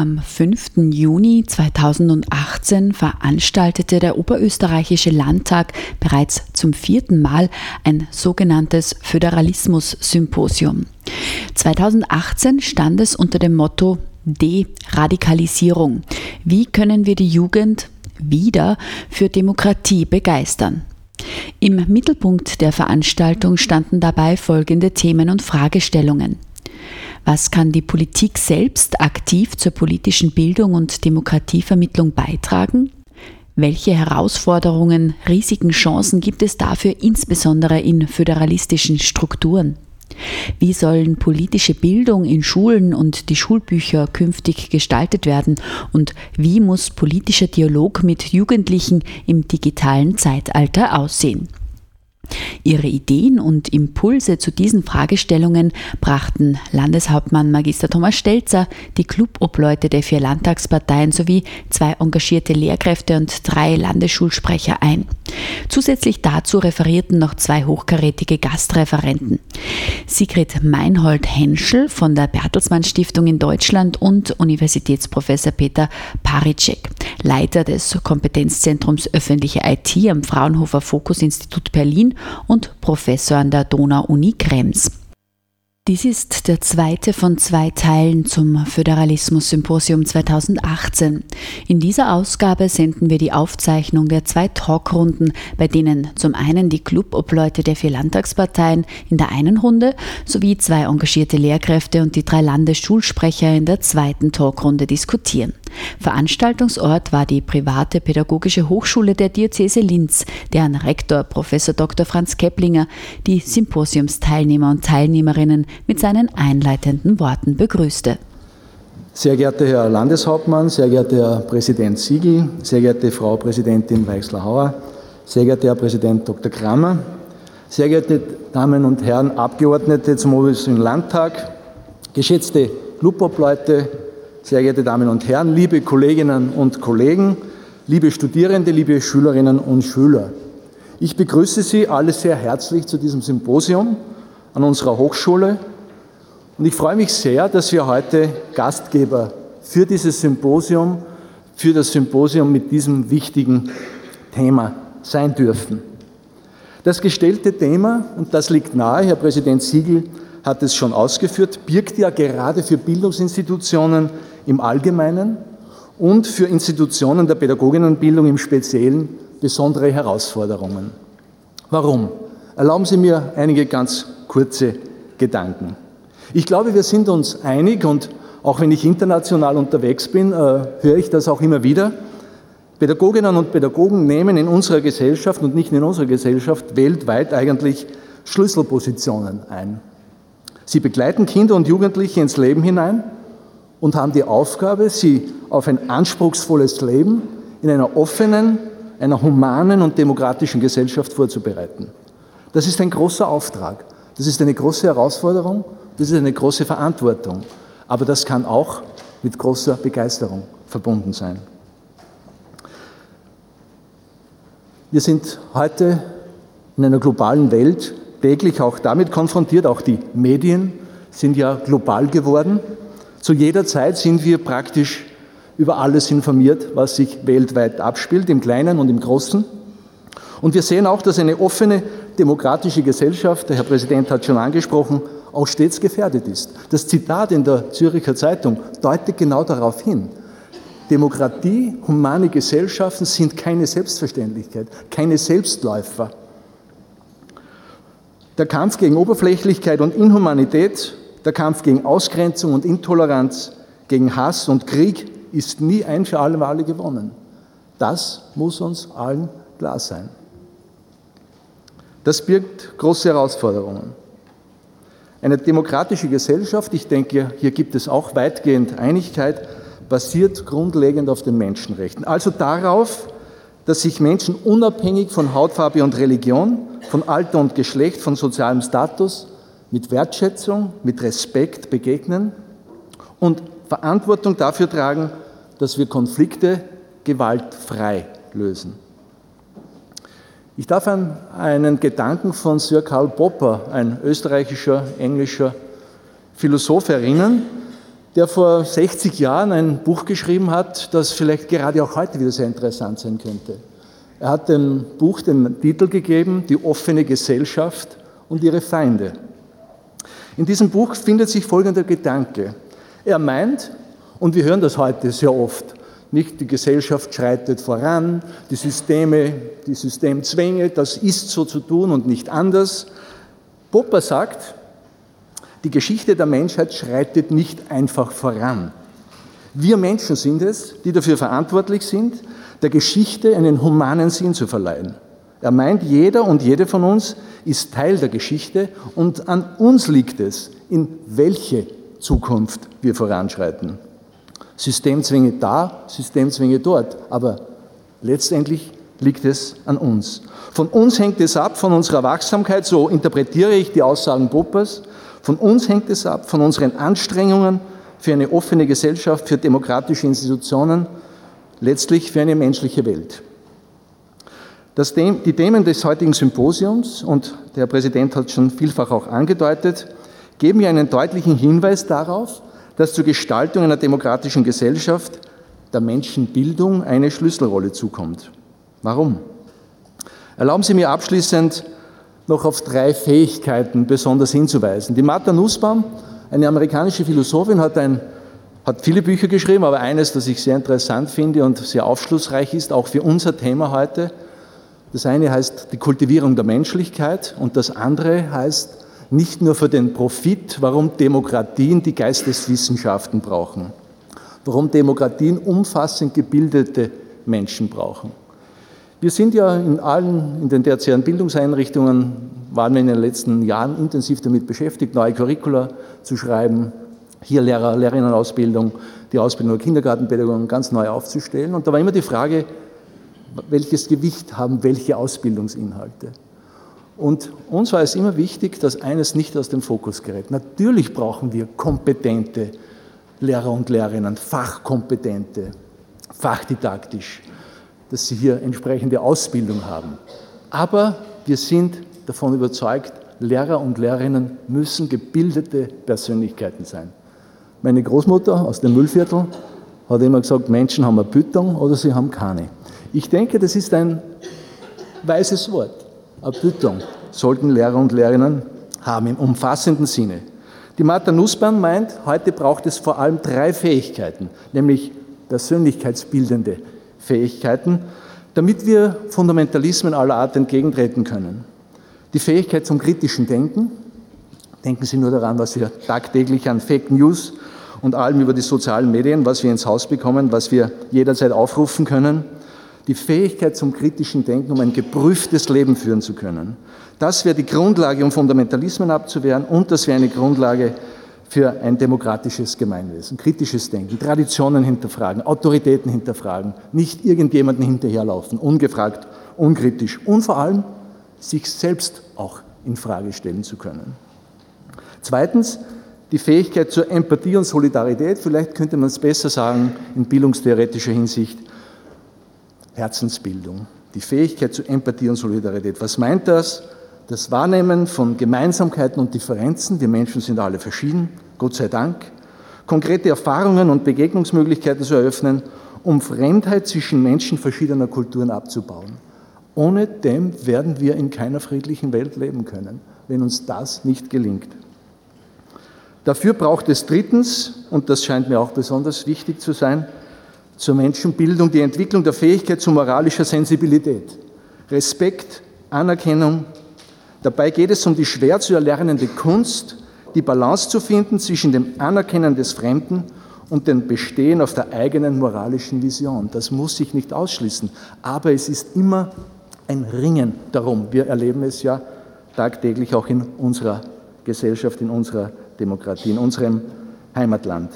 Am 5. Juni 2018 veranstaltete der Oberösterreichische Landtag bereits zum vierten Mal ein sogenanntes Föderalismus-Symposium. 2018 stand es unter dem Motto Deradikalisierung. Wie können wir die Jugend wieder für Demokratie begeistern? Im Mittelpunkt der Veranstaltung standen dabei folgende Themen und Fragestellungen. Was kann die Politik selbst aktiv zur politischen Bildung und Demokratievermittlung beitragen? Welche Herausforderungen, Risiken, Chancen gibt es dafür insbesondere in föderalistischen Strukturen? Wie sollen politische Bildung in Schulen und die Schulbücher künftig gestaltet werden? Und wie muss politischer Dialog mit Jugendlichen im digitalen Zeitalter aussehen? Ihre Ideen und Impulse zu diesen Fragestellungen brachten Landeshauptmann Magister Thomas Stelzer, die Clubobleute der vier Landtagsparteien sowie zwei engagierte Lehrkräfte und drei Landesschulsprecher ein. Zusätzlich dazu referierten noch zwei hochkarätige Gastreferenten. Sigrid Meinhold-Henschel von der Bertelsmann Stiftung in Deutschland und Universitätsprofessor Peter Paricek, Leiter des Kompetenzzentrums öffentliche IT am Fraunhofer Fokus Institut Berlin und Professor an der Donau-Uni Krems. Dies ist der zweite von zwei Teilen zum Föderalismus-Symposium 2018. In dieser Ausgabe senden wir die Aufzeichnung der zwei Talkrunden, bei denen zum einen die Clubobleute der vier Landtagsparteien in der einen Runde sowie zwei engagierte Lehrkräfte und die drei Landesschulsprecher in der zweiten Talkrunde diskutieren. Veranstaltungsort war die private pädagogische Hochschule der Diözese Linz, deren Rektor Prof. Dr. Franz Keplinger die Symposiumsteilnehmer und Teilnehmerinnen mit seinen einleitenden Worten begrüßte. Sehr geehrter Herr Landeshauptmann, sehr geehrter Herr Präsident Siegel, sehr geehrte Frau Präsidentin Weichsler-Hauer, sehr geehrter Herr Präsident Dr. Kramer, sehr geehrte Damen und Herren Abgeordnete zum Oberösterreichischen Landtag, geschätzte Clubobleute, sehr geehrte Damen und Herren, liebe Kolleginnen und Kollegen, liebe Studierende, liebe Schülerinnen und Schüler. Ich begrüße Sie alle sehr herzlich zu diesem Symposium an unserer Hochschule und ich freue mich sehr, dass wir heute Gastgeber für dieses Symposium, für das Symposium mit diesem wichtigen Thema sein dürfen. Das gestellte Thema, und das liegt nahe, Herr Präsident Siegel hat es schon ausgeführt, birgt ja gerade für Bildungsinstitutionen im Allgemeinen und für Institutionen der Pädagoginnenbildung im Speziellen besondere Herausforderungen. Warum? Erlauben Sie mir einige ganz kurze Gedanken. Ich glaube, wir sind uns einig und auch wenn ich international unterwegs bin, äh, höre ich das auch immer wieder. Pädagoginnen und Pädagogen nehmen in unserer Gesellschaft und nicht in unserer Gesellschaft weltweit eigentlich Schlüsselpositionen ein. Sie begleiten Kinder und Jugendliche ins Leben hinein und haben die Aufgabe, sie auf ein anspruchsvolles Leben in einer offenen, einer humanen und demokratischen Gesellschaft vorzubereiten. Das ist ein großer Auftrag, das ist eine große Herausforderung, das ist eine große Verantwortung, aber das kann auch mit großer Begeisterung verbunden sein. Wir sind heute in einer globalen Welt täglich auch damit konfrontiert, auch die Medien sind ja global geworden. Zu jeder Zeit sind wir praktisch über alles informiert, was sich weltweit abspielt, im Kleinen und im Großen. Und wir sehen auch, dass eine offene demokratische Gesellschaft, der Herr Präsident hat schon angesprochen, auch stets gefährdet ist. Das Zitat in der Züricher Zeitung deutet genau darauf hin. Demokratie, humane Gesellschaften sind keine Selbstverständlichkeit, keine Selbstläufer. Der Kampf gegen Oberflächlichkeit und Inhumanität der Kampf gegen Ausgrenzung und Intoleranz, gegen Hass und Krieg ist nie ein für alle Male gewonnen. Das muss uns allen klar sein. Das birgt große Herausforderungen. Eine demokratische Gesellschaft, ich denke, hier gibt es auch weitgehend Einigkeit, basiert grundlegend auf den Menschenrechten. Also darauf, dass sich Menschen unabhängig von Hautfarbe und Religion von Alter und Geschlecht, von sozialem Status mit Wertschätzung, mit Respekt begegnen und Verantwortung dafür tragen, dass wir Konflikte gewaltfrei lösen. Ich darf an einen Gedanken von Sir Karl Popper, ein österreichischer, englischer Philosoph, erinnern, der vor 60 Jahren ein Buch geschrieben hat, das vielleicht gerade auch heute wieder sehr interessant sein könnte. Er hat dem Buch den Titel gegeben, Die offene Gesellschaft und ihre Feinde. In diesem Buch findet sich folgender Gedanke. Er meint, und wir hören das heute sehr oft, nicht die Gesellschaft schreitet voran, die Systeme, die Systemzwänge, das ist so zu tun und nicht anders. Popper sagt, die Geschichte der Menschheit schreitet nicht einfach voran. Wir Menschen sind es, die dafür verantwortlich sind, der Geschichte einen humanen Sinn zu verleihen. Er meint, jeder und jede von uns ist Teil der Geschichte und an uns liegt es, in welche Zukunft wir voranschreiten. Systemzwänge da, Systemzwänge dort, aber letztendlich liegt es an uns. Von uns hängt es ab, von unserer Wachsamkeit, so interpretiere ich die Aussagen Poppers, von uns hängt es ab, von unseren Anstrengungen für eine offene Gesellschaft, für demokratische Institutionen, letztlich für eine menschliche Welt. Das, die Themen des heutigen Symposiums, und der Präsident hat schon vielfach auch angedeutet, geben mir einen deutlichen Hinweis darauf, dass zur Gestaltung einer demokratischen Gesellschaft der Menschenbildung eine Schlüsselrolle zukommt. Warum? Erlauben Sie mir abschließend noch auf drei Fähigkeiten besonders hinzuweisen. Die Martha Nussbaum, eine amerikanische Philosophin, hat, ein, hat viele Bücher geschrieben, aber eines, das ich sehr interessant finde und sehr aufschlussreich ist, auch für unser Thema heute, das eine heißt die Kultivierung der Menschlichkeit und das andere heißt nicht nur für den Profit, warum Demokratien die Geisteswissenschaften brauchen, warum Demokratien umfassend gebildete Menschen brauchen. Wir sind ja in allen, in den tertiären Bildungseinrichtungen, waren wir in den letzten Jahren intensiv damit beschäftigt, neue Curricula zu schreiben, hier Lehrer, Lehrerinnenausbildung, die Ausbildung der Kindergartenpädagogen ganz neu aufzustellen. Und da war immer die Frage, welches Gewicht haben welche Ausbildungsinhalte. Und uns war es immer wichtig, dass eines nicht aus dem Fokus gerät. Natürlich brauchen wir kompetente Lehrer und Lehrerinnen, fachkompetente, fachdidaktisch, dass sie hier entsprechende Ausbildung haben. Aber wir sind davon überzeugt, Lehrer und Lehrerinnen müssen gebildete Persönlichkeiten sein. Meine Großmutter aus dem Müllviertel hat immer gesagt, Menschen haben eine Büttung oder sie haben keine. Ich denke, das ist ein weises Wort. Erbittung sollten Lehrer und Lehrerinnen haben im umfassenden Sinne. Die Martha Nussbaum meint, heute braucht es vor allem drei Fähigkeiten, nämlich persönlichkeitsbildende Fähigkeiten, damit wir Fundamentalismen aller Art entgegentreten können. Die Fähigkeit zum kritischen Denken. Denken Sie nur daran, was wir tagtäglich an Fake News und allem über die sozialen Medien, was wir ins Haus bekommen, was wir jederzeit aufrufen können die Fähigkeit zum kritischen Denken, um ein geprüftes Leben führen zu können. Das wäre die Grundlage, um Fundamentalismen abzuwehren und das wäre eine Grundlage für ein demokratisches Gemeinwesen. Kritisches Denken, Traditionen hinterfragen, Autoritäten hinterfragen, nicht irgendjemanden hinterherlaufen, ungefragt, unkritisch und vor allem sich selbst auch in Frage stellen zu können. Zweitens, die Fähigkeit zur Empathie und Solidarität, vielleicht könnte man es besser sagen in bildungstheoretischer Hinsicht, Herzensbildung, die Fähigkeit zu Empathie und Solidarität. Was meint das? Das Wahrnehmen von Gemeinsamkeiten und Differenzen. Wir Menschen sind alle verschieden, Gott sei Dank. Konkrete Erfahrungen und Begegnungsmöglichkeiten zu eröffnen, um Fremdheit zwischen Menschen verschiedener Kulturen abzubauen. Ohne dem werden wir in keiner friedlichen Welt leben können, wenn uns das nicht gelingt. Dafür braucht es drittens, und das scheint mir auch besonders wichtig zu sein, zur Menschenbildung die Entwicklung der Fähigkeit zu moralischer Sensibilität. Respekt, Anerkennung. Dabei geht es um die schwer zu erlernende Kunst, die Balance zu finden zwischen dem Anerkennen des Fremden und dem Bestehen auf der eigenen moralischen Vision. Das muss sich nicht ausschließen, aber es ist immer ein Ringen darum. Wir erleben es ja tagtäglich auch in unserer Gesellschaft, in unserer Demokratie, in unserem Heimatland.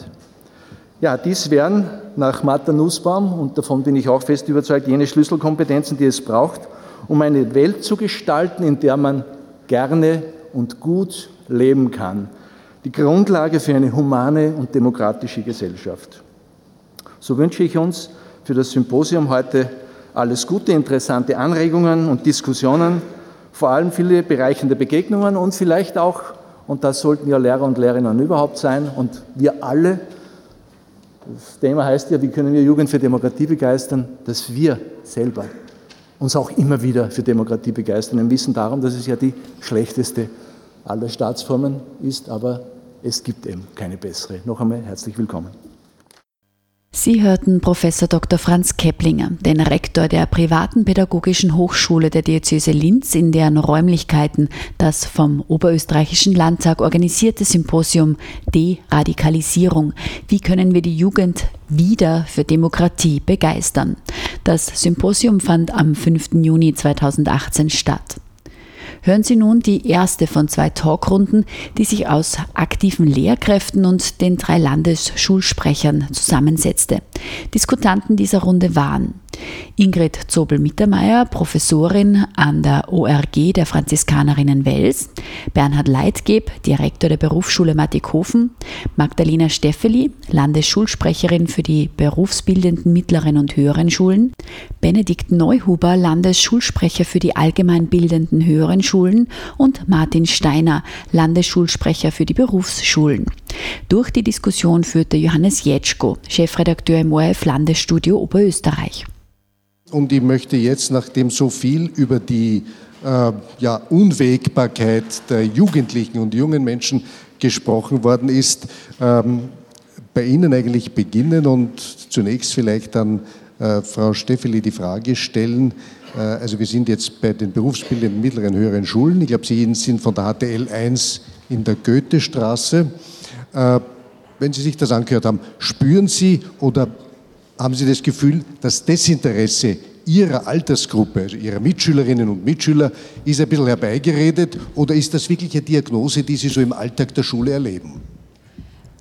Ja, dies wären nach Martha Nussbaum, und davon bin ich auch fest überzeugt, jene Schlüsselkompetenzen, die es braucht, um eine Welt zu gestalten, in der man gerne und gut leben kann. Die Grundlage für eine humane und demokratische Gesellschaft. So wünsche ich uns für das Symposium heute alles Gute, interessante Anregungen und Diskussionen, vor allem viele bereichende Begegnungen und vielleicht auch, und das sollten ja Lehrer und Lehrerinnen überhaupt sein, und wir alle, das Thema heißt ja, wie können wir Jugend für Demokratie begeistern, dass wir selber uns auch immer wieder für Demokratie begeistern im Wissen darum, dass es ja die schlechteste aller Staatsformen ist, aber es gibt eben keine bessere. Noch einmal herzlich willkommen. Sie hörten Professor Dr. Franz Keplinger, den Rektor der privaten pädagogischen Hochschule der Diözese Linz, in deren Räumlichkeiten das vom Oberösterreichischen Landtag organisierte Symposium Deradikalisierung. Wie können wir die Jugend wieder für Demokratie begeistern? Das Symposium fand am 5. Juni 2018 statt hören Sie nun die erste von zwei Talkrunden, die sich aus aktiven Lehrkräften und den drei Landesschulsprechern zusammensetzte. Diskutanten dieser Runde waren Ingrid Zobel-Mittermeier, Professorin an der ORG der Franziskanerinnen Wels, Bernhard Leitgeb, Direktor der Berufsschule Mattighofen, Magdalena Steffeli, Landesschulsprecherin für die berufsbildenden mittleren und höheren Schulen, Benedikt Neuhuber, Landesschulsprecher für die allgemeinbildenden höheren Schulen und Martin Steiner, Landesschulsprecher für die Berufsschulen. Durch die Diskussion führte Johannes Jetschko, Chefredakteur im ORF Landesstudio Oberösterreich. Und ich möchte jetzt, nachdem so viel über die äh, ja, Unwägbarkeit der Jugendlichen und jungen Menschen gesprochen worden ist, ähm, bei Ihnen eigentlich beginnen und zunächst vielleicht an äh, Frau Steffeli die Frage stellen. Äh, also wir sind jetzt bei den berufsbildenden mittleren höheren Schulen. Ich glaube, Sie sind von der HTL 1 in der Goethestraße. Äh, wenn Sie sich das angehört haben, spüren Sie oder haben Sie das Gefühl, das Desinteresse Ihrer Altersgruppe, also Ihrer Mitschülerinnen und Mitschüler, ist ein bisschen herbeigeredet oder ist das wirklich eine Diagnose, die Sie so im Alltag der Schule erleben?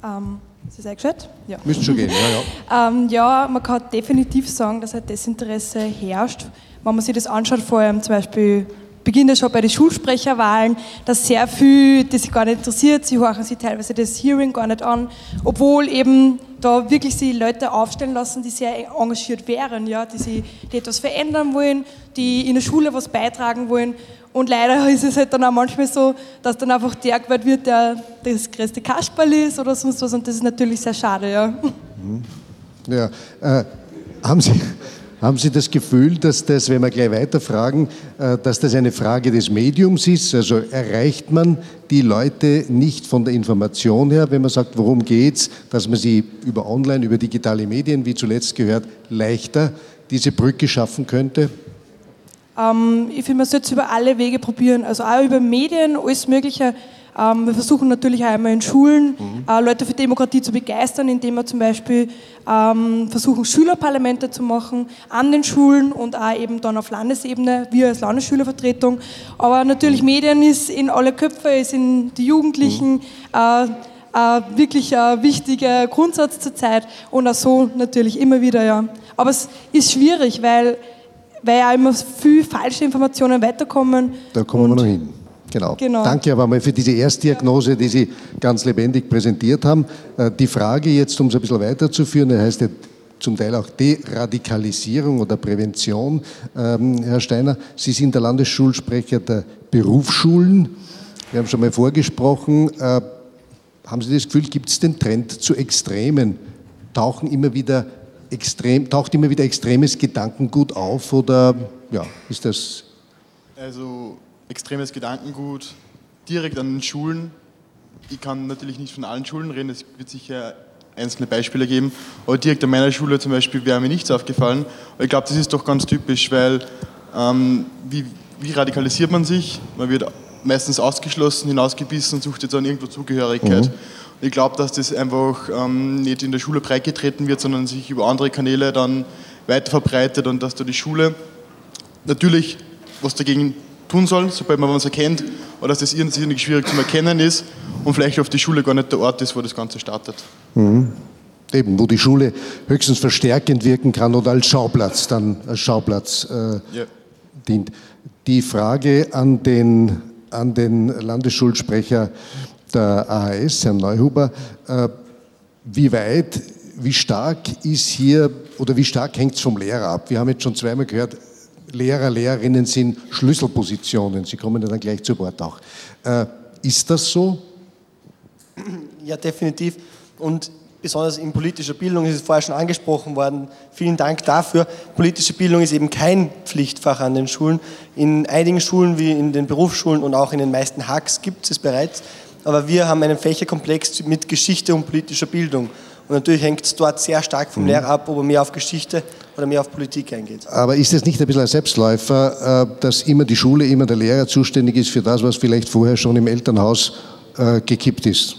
Ähm, ist das eingestellt? Ja. Müsste schon gehen, ja, ja. ähm, ja, man kann definitiv sagen, dass ein Desinteresse herrscht. Wenn man sich das anschaut, vor allem zum Beispiel beginnt ja schon bei den Schulsprecherwahlen, dass sehr viel, das sich gar nicht interessiert, sie horchen sich teilweise das Hearing gar nicht an, obwohl eben da wirklich sie Leute aufstellen lassen, die sehr engagiert wären, ja, die, sie, die etwas verändern wollen, die in der Schule was beitragen wollen. Und leider ist es halt dann auch manchmal so, dass dann einfach der gewählt wird, der das größte Kasperl ist oder sonst was. Und das ist natürlich sehr schade, ja. Ja, äh, haben Sie, haben Sie das Gefühl, dass das, wenn wir gleich weiterfragen, äh, dass das eine Frage des Mediums ist? Also erreicht man die Leute nicht von der Information her, wenn man sagt, worum geht's, dass man sie über Online, über digitale Medien, wie zuletzt gehört, leichter diese Brücke schaffen könnte? Ähm, ich finde, man sollte es über alle Wege probieren, also auch über Medien, alles Mögliche. Ähm, wir versuchen natürlich auch einmal in Schulen mhm. äh, Leute für Demokratie zu begeistern, indem wir zum Beispiel ähm, versuchen, Schülerparlamente zu machen an den Schulen und auch eben dann auf Landesebene, wir als Landesschülervertretung. Aber natürlich mhm. Medien ist in alle Köpfe, ist in die Jugendlichen. Mhm. Äh, äh, wirklich ein wichtiger Grundsatz zur Zeit und auch so natürlich immer wieder, ja. Aber es ist schwierig, weil, weil ja immer viel falsche Informationen weiterkommen. Da kommen wir noch hin. Genau. genau. Danke aber mal für diese Erstdiagnose, die Sie ganz lebendig präsentiert haben. Äh, die Frage jetzt, um es ein bisschen weiterzuführen, das heißt ja zum Teil auch Deradikalisierung oder Prävention. Ähm, Herr Steiner, Sie sind der Landesschulsprecher der Berufsschulen. Wir haben schon mal vorgesprochen. Äh, haben Sie das Gefühl, gibt es den Trend zu Extremen? Tauchen immer wieder extrem, taucht immer wieder extremes Gedankengut auf oder ja, ist das? Also extremes Gedankengut direkt an den Schulen. Ich kann natürlich nicht von allen Schulen reden, es wird sicher einzelne Beispiele geben, aber direkt an meiner Schule zum Beispiel wäre mir nichts aufgefallen. Aber ich glaube, das ist doch ganz typisch, weil ähm, wie, wie radikalisiert man sich? Man wird meistens ausgeschlossen, hinausgebissen und sucht jetzt dann irgendwo Zugehörigkeit. Mhm. ich glaube, dass das einfach ähm, nicht in der Schule breitgetreten wird, sondern sich über andere Kanäle dann weiter verbreitet und dass da die Schule natürlich was dagegen tun soll, sobald man was erkennt, oder dass das irrsinnig schwierig zu erkennen ist und vielleicht auf die Schule gar nicht der Ort ist, wo das Ganze startet. Mhm. eben, wo die Schule höchstens verstärkend wirken kann oder als Schauplatz dann als Schauplatz äh, ja. dient. Die Frage an den, an den Landesschulsprecher der AHS, Herrn Neuhuber, äh, wie weit, wie stark ist hier oder wie stark hängt es vom Lehrer ab? Wir haben jetzt schon zweimal gehört, Lehrer, Lehrerinnen sind Schlüsselpositionen. Sie kommen ja dann gleich zu Wort auch. Äh, ist das so? Ja, definitiv. Und besonders in politischer Bildung ist es vorher schon angesprochen worden. Vielen Dank dafür. Politische Bildung ist eben kein Pflichtfach an den Schulen. In einigen Schulen wie in den Berufsschulen und auch in den meisten Hacks gibt es es bereits. Aber wir haben einen Fächerkomplex mit Geschichte und politischer Bildung. Und natürlich hängt es dort sehr stark vom mhm. Lehrer ab, ob er mehr auf Geschichte oder mehr auf Politik eingeht. Aber ist es nicht ein bisschen ein Selbstläufer, äh, dass immer die Schule, immer der Lehrer zuständig ist für das, was vielleicht vorher schon im Elternhaus äh, gekippt ist?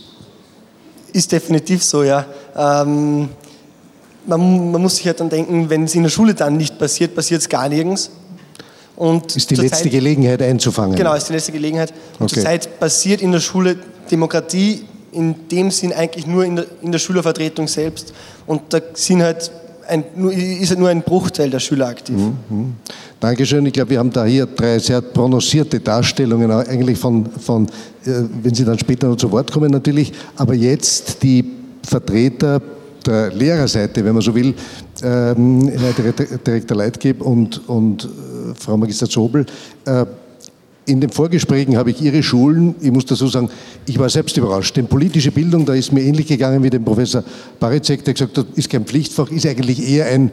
Ist definitiv so, ja. Ähm, man, man, muss sich halt dann denken, wenn es in der Schule dann nicht passiert, passiert es gar nirgends. Und ist die letzte Zeit, Gelegenheit einzufangen. Genau, ist die letzte Gelegenheit. Und okay. zurzeit passiert in der Schule Demokratie in dem Sinn eigentlich nur in der, in der Schülervertretung selbst. Und da sind halt ein, ist halt nur ein Bruchteil der Schüler aktiv. Mhm. Dankeschön. Ich glaube, wir haben da hier drei sehr prononcierte Darstellungen, eigentlich von, von, äh, wenn Sie dann später noch zu Wort kommen natürlich, aber jetzt die Vertreter der Lehrerseite, wenn man so will, ähm, Herr Direktor Leitgeb und, und äh, Frau Magister Zobel, äh, in den Vorgesprächen habe ich Ihre Schulen, ich muss dazu sagen, ich war selbst überrascht. Denn politische Bildung, da ist mir ähnlich gegangen wie dem Professor Barizek, der gesagt hat, ist kein Pflichtfach, ist eigentlich eher ein,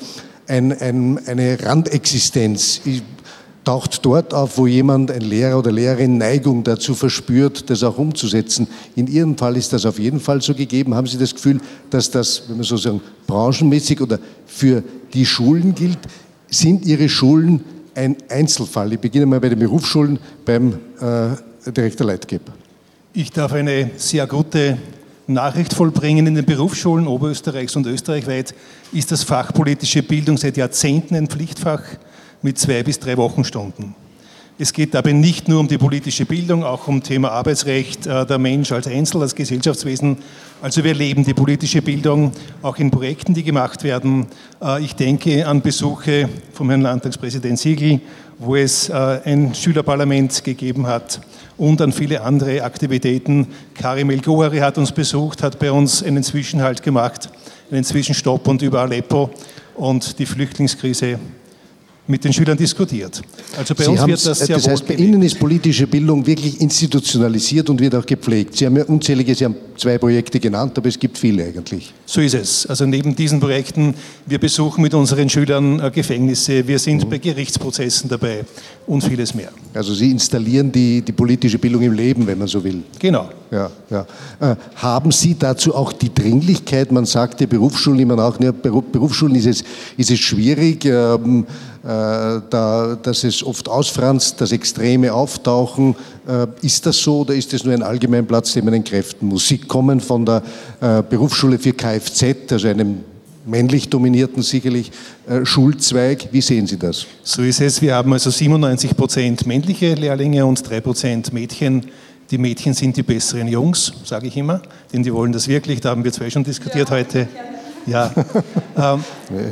ein, ein, eine Randexistenz. Ich, taucht dort auf, wo jemand, ein Lehrer oder Lehrerin, Neigung dazu verspürt, das auch umzusetzen. In Ihrem Fall ist das auf jeden Fall so gegeben. Haben Sie das Gefühl, dass das, wenn man so sagen, branchenmäßig oder für die Schulen gilt? Sind Ihre Schulen ein Einzelfall? Ich beginne mal bei den Berufsschulen beim äh, Direktor Leitgeber. Ich darf eine sehr gute Nachricht vollbringen. In den Berufsschulen Oberösterreichs und österreichweit ist das Fach politische Bildung seit Jahrzehnten ein Pflichtfach mit zwei bis drei Wochenstunden. Es geht dabei nicht nur um die politische Bildung, auch um Thema Arbeitsrecht, äh, der Mensch als Einzel, als Gesellschaftswesen. Also wir leben die politische Bildung auch in Projekten, die gemacht werden. Äh, ich denke an Besuche vom Herrn Landtagspräsident Siegel, wo es äh, ein Schülerparlament gegeben hat und an viele andere Aktivitäten. Karim El Gohari hat uns besucht, hat bei uns einen Zwischenhalt gemacht, einen Zwischenstopp und über Aleppo und die Flüchtlingskrise mit den Schülern diskutiert. Also bei Sie uns wird das sehr Das heißt, bei Ihnen ist politische Bildung wirklich institutionalisiert und wird auch gepflegt. Sie haben ja unzählige, Sie haben zwei Projekte genannt, aber es gibt viele eigentlich. So ist es. Also neben diesen Projekten, wir besuchen mit unseren Schülern äh, Gefängnisse, wir sind mhm. bei Gerichtsprozessen dabei und vieles mehr. Also Sie installieren die, die politische Bildung im Leben, wenn man so will. Genau. Ja, ja. Äh, haben Sie dazu auch die Dringlichkeit? Man sagt ja Berufsschulen immer auch, ja, Berufsschulen ist es, ist es schwierig. Ähm, äh, da, dass es oft ausfranst, dass Extreme auftauchen. Äh, ist das so oder ist das nur ein Allgemeinplatz, den man entkräften muss? Sie kommen von der äh, Berufsschule für Kfz, also einem männlich dominierten sicherlich Schulzweig. Wie sehen Sie das? So ist es. Wir haben also 97 Prozent männliche Lehrlinge und 3 Prozent Mädchen. Die Mädchen sind die besseren Jungs, sage ich immer, denn die wollen das wirklich. Da haben wir zwei schon diskutiert ja. heute. Ja. ähm,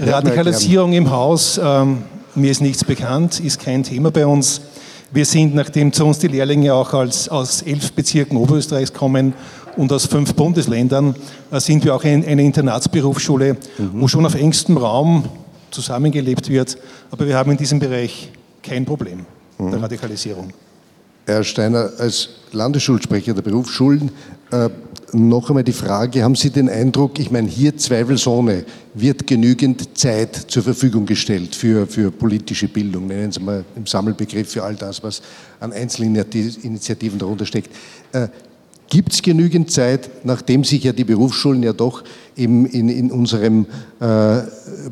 Radikalisierung im Haus. Ähm, mir ist nichts bekannt, ist kein Thema bei uns. Wir sind, nachdem zu uns die Lehrlinge auch als, aus elf Bezirken Oberösterreichs kommen und aus fünf Bundesländern, äh, sind wir auch eine Internatsberufsschule, mhm. wo schon auf engstem Raum zusammengelebt wird. Aber wir haben in diesem Bereich kein Problem mhm. der Radikalisierung. Herr Steiner, als Landesschulsprecher der Berufsschulen äh, noch einmal die Frage, haben Sie den Eindruck, ich meine, hier zweifelsohne wird genügend Zeit zur Verfügung gestellt für, für politische Bildung, nennen Sie mal im Sammelbegriff für all das, was an Einzelinitiativen darunter steckt. Äh, Gibt es genügend Zeit, nachdem sich ja die Berufsschulen ja doch im, in, in unserem äh,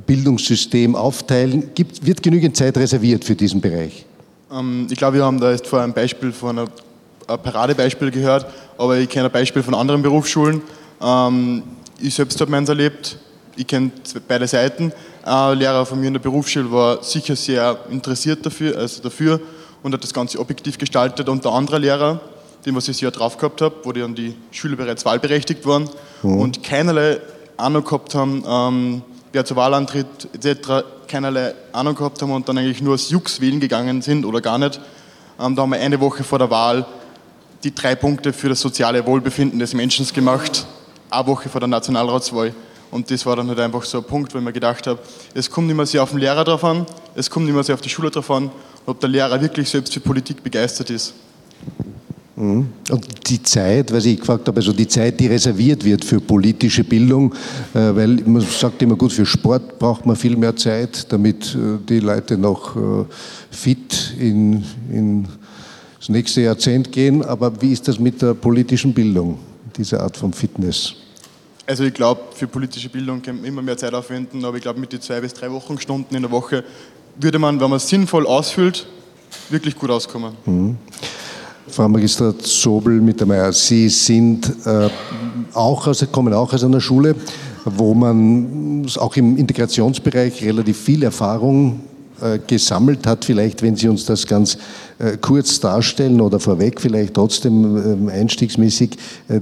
Bildungssystem aufteilen, gibt, wird genügend Zeit reserviert für diesen Bereich? Ähm, ich glaube, wir haben da jetzt vor ein Beispiel von einer ein Paradebeispiel gehört, aber ich kenne ein Beispiel von anderen Berufsschulen. Ähm, ich selbst habe meins erlebt, ich kenne beide Seiten. Ein Lehrer von mir in der Berufsschule war sicher sehr interessiert dafür, also dafür und hat das Ganze objektiv gestaltet. Und der andere Lehrer, den was ich das Jahr drauf gehabt habe, wo dann die Schüler bereits wahlberechtigt waren mhm. und keinerlei Ahnung gehabt haben, ähm, wer zur Wahl antritt, etc., keinerlei Ahnung gehabt haben und dann eigentlich nur als Jux wählen gegangen sind oder gar nicht. Ähm, da haben wir eine Woche vor der Wahl die drei Punkte für das soziale Wohlbefinden des Menschen gemacht, eine Woche vor der Nationalratswahl. Und das war dann halt einfach so ein Punkt, wo ich mir gedacht habe, es kommt nicht mehr sehr auf den Lehrer drauf an, es kommt nicht mehr sehr auf die Schule drauf an, ob der Lehrer wirklich selbst für Politik begeistert ist. Mhm. Und die Zeit, was ich gefragt habe, also die Zeit, die reserviert wird für politische Bildung, äh, weil man sagt immer gut, für Sport braucht man viel mehr Zeit, damit äh, die Leute noch äh, fit in, in das nächste Jahrzehnt gehen. Aber wie ist das mit der politischen Bildung, diese Art von Fitness? Also ich glaube, für politische Bildung kann man immer mehr Zeit aufwenden, aber ich glaube, mit den zwei bis drei Wochenstunden in der Woche würde man, wenn man es sinnvoll ausfüllt, wirklich gut auskommen. Mhm. Frau Magistrat Sobel Mittermeier, Sie sind äh, auch aus, kommen auch aus einer Schule, wo man auch im Integrationsbereich relativ viel Erfahrung gesammelt hat. Vielleicht, wenn Sie uns das ganz äh, kurz darstellen oder vorweg vielleicht trotzdem äh, einstiegsmäßig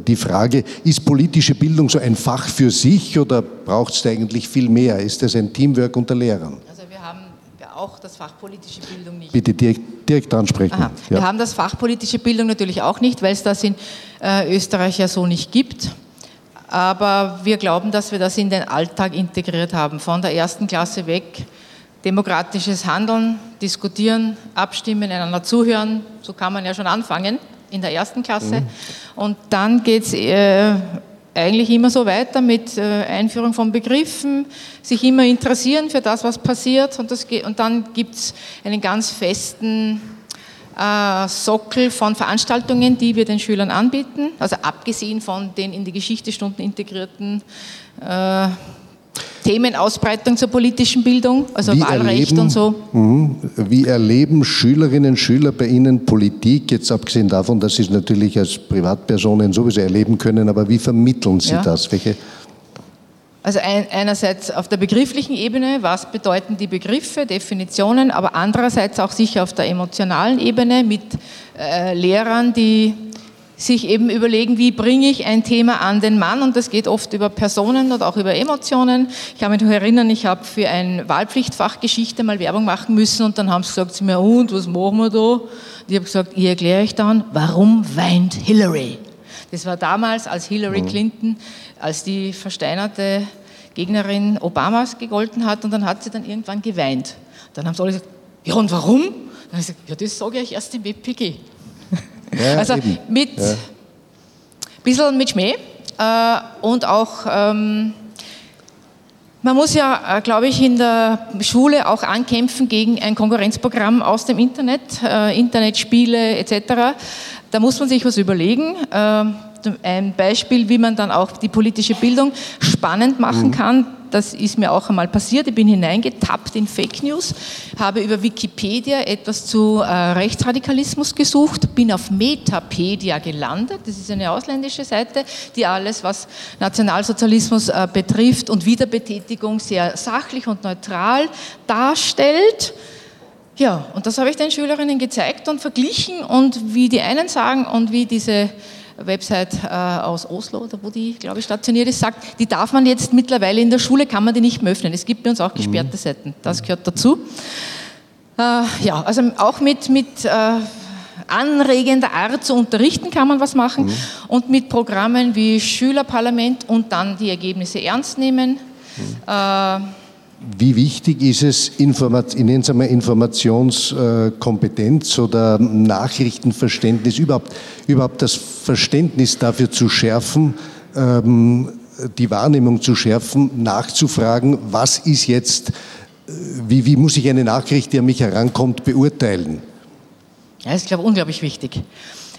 die Frage, ist politische Bildung so ein Fach für sich oder braucht es eigentlich viel mehr? Ist das ein Teamwork unter Lehrern? Also wir haben auch das Fach politische Bildung nicht. Bitte direkt, direkt ansprechen. Ja. Wir haben das Fach politische Bildung natürlich auch nicht, weil es das in äh, Österreich ja so nicht gibt. Aber wir glauben, dass wir das in den Alltag integriert haben, von der ersten Klasse weg demokratisches Handeln, diskutieren, abstimmen, einander zuhören. So kann man ja schon anfangen in der ersten Klasse. Mhm. Und dann geht es äh, eigentlich immer so weiter mit äh, Einführung von Begriffen, sich immer interessieren für das, was passiert. Und, das, und dann gibt es einen ganz festen äh, Sockel von Veranstaltungen, die wir den Schülern anbieten. Also abgesehen von den in die Geschichtestunden integrierten äh, Themenausbreitung zur politischen Bildung, also wie Wahlrecht erleben, und so. Mhm. Wie erleben Schülerinnen und Schüler bei Ihnen Politik, jetzt abgesehen davon, dass Sie es natürlich als Privatpersonen sowieso erleben können, aber wie vermitteln Sie ja. das? Welche also ein, einerseits auf der begrifflichen Ebene, was bedeuten die Begriffe, Definitionen, aber andererseits auch sicher auf der emotionalen Ebene mit äh, Lehrern, die sich eben überlegen, wie bringe ich ein Thema an den Mann und das geht oft über Personen und auch über Emotionen. Ich kann mich noch erinnern, ich habe für ein Wahlpflichtfach Geschichte mal Werbung machen müssen und dann haben sie gesagt zu mir, und was machen wir da? Und ich habe gesagt, ich erkläre euch dann, warum weint Hillary? Das war damals, als Hillary mhm. Clinton als die versteinerte Gegnerin Obamas gegolten hat und dann hat sie dann irgendwann geweint. Dann haben sie alle gesagt, ja und warum? Dann habe ich gesagt, ja das sage ich erst im WPG. Ja, also eben. mit ja. bisschen mit Schmäh äh, und auch ähm, man muss ja, äh, glaube ich, in der Schule auch ankämpfen gegen ein Konkurrenzprogramm aus dem Internet, äh, Internetspiele etc. Da muss man sich was überlegen. Äh, ein Beispiel, wie man dann auch die politische Bildung spannend machen mhm. kann. Das ist mir auch einmal passiert. Ich bin hineingetappt in Fake News, habe über Wikipedia etwas zu äh, Rechtsradikalismus gesucht, bin auf Metapedia gelandet. Das ist eine ausländische Seite, die alles, was Nationalsozialismus äh, betrifft und Wiederbetätigung sehr sachlich und neutral darstellt. Ja, und das habe ich den Schülerinnen gezeigt und verglichen und wie die einen sagen und wie diese Website äh, aus Oslo, oder wo die, glaube ich, stationiert ist, sagt, die darf man jetzt mittlerweile in der Schule, kann man die nicht mehr öffnen. Es gibt bei uns auch gesperrte mhm. Seiten, das gehört dazu. Äh, ja, also auch mit, mit äh, anregender Art zu unterrichten kann man was machen mhm. und mit Programmen wie Schülerparlament und dann die Ergebnisse ernst nehmen. Mhm. Äh, wie wichtig ist es, Informat Informationskompetenz oder Nachrichtenverständnis, überhaupt, überhaupt das Verständnis dafür zu schärfen, ähm, die Wahrnehmung zu schärfen, nachzufragen, was ist jetzt, äh, wie, wie muss ich eine Nachricht, die an mich herankommt, beurteilen? Ja, ist, glaube ich, unglaublich wichtig.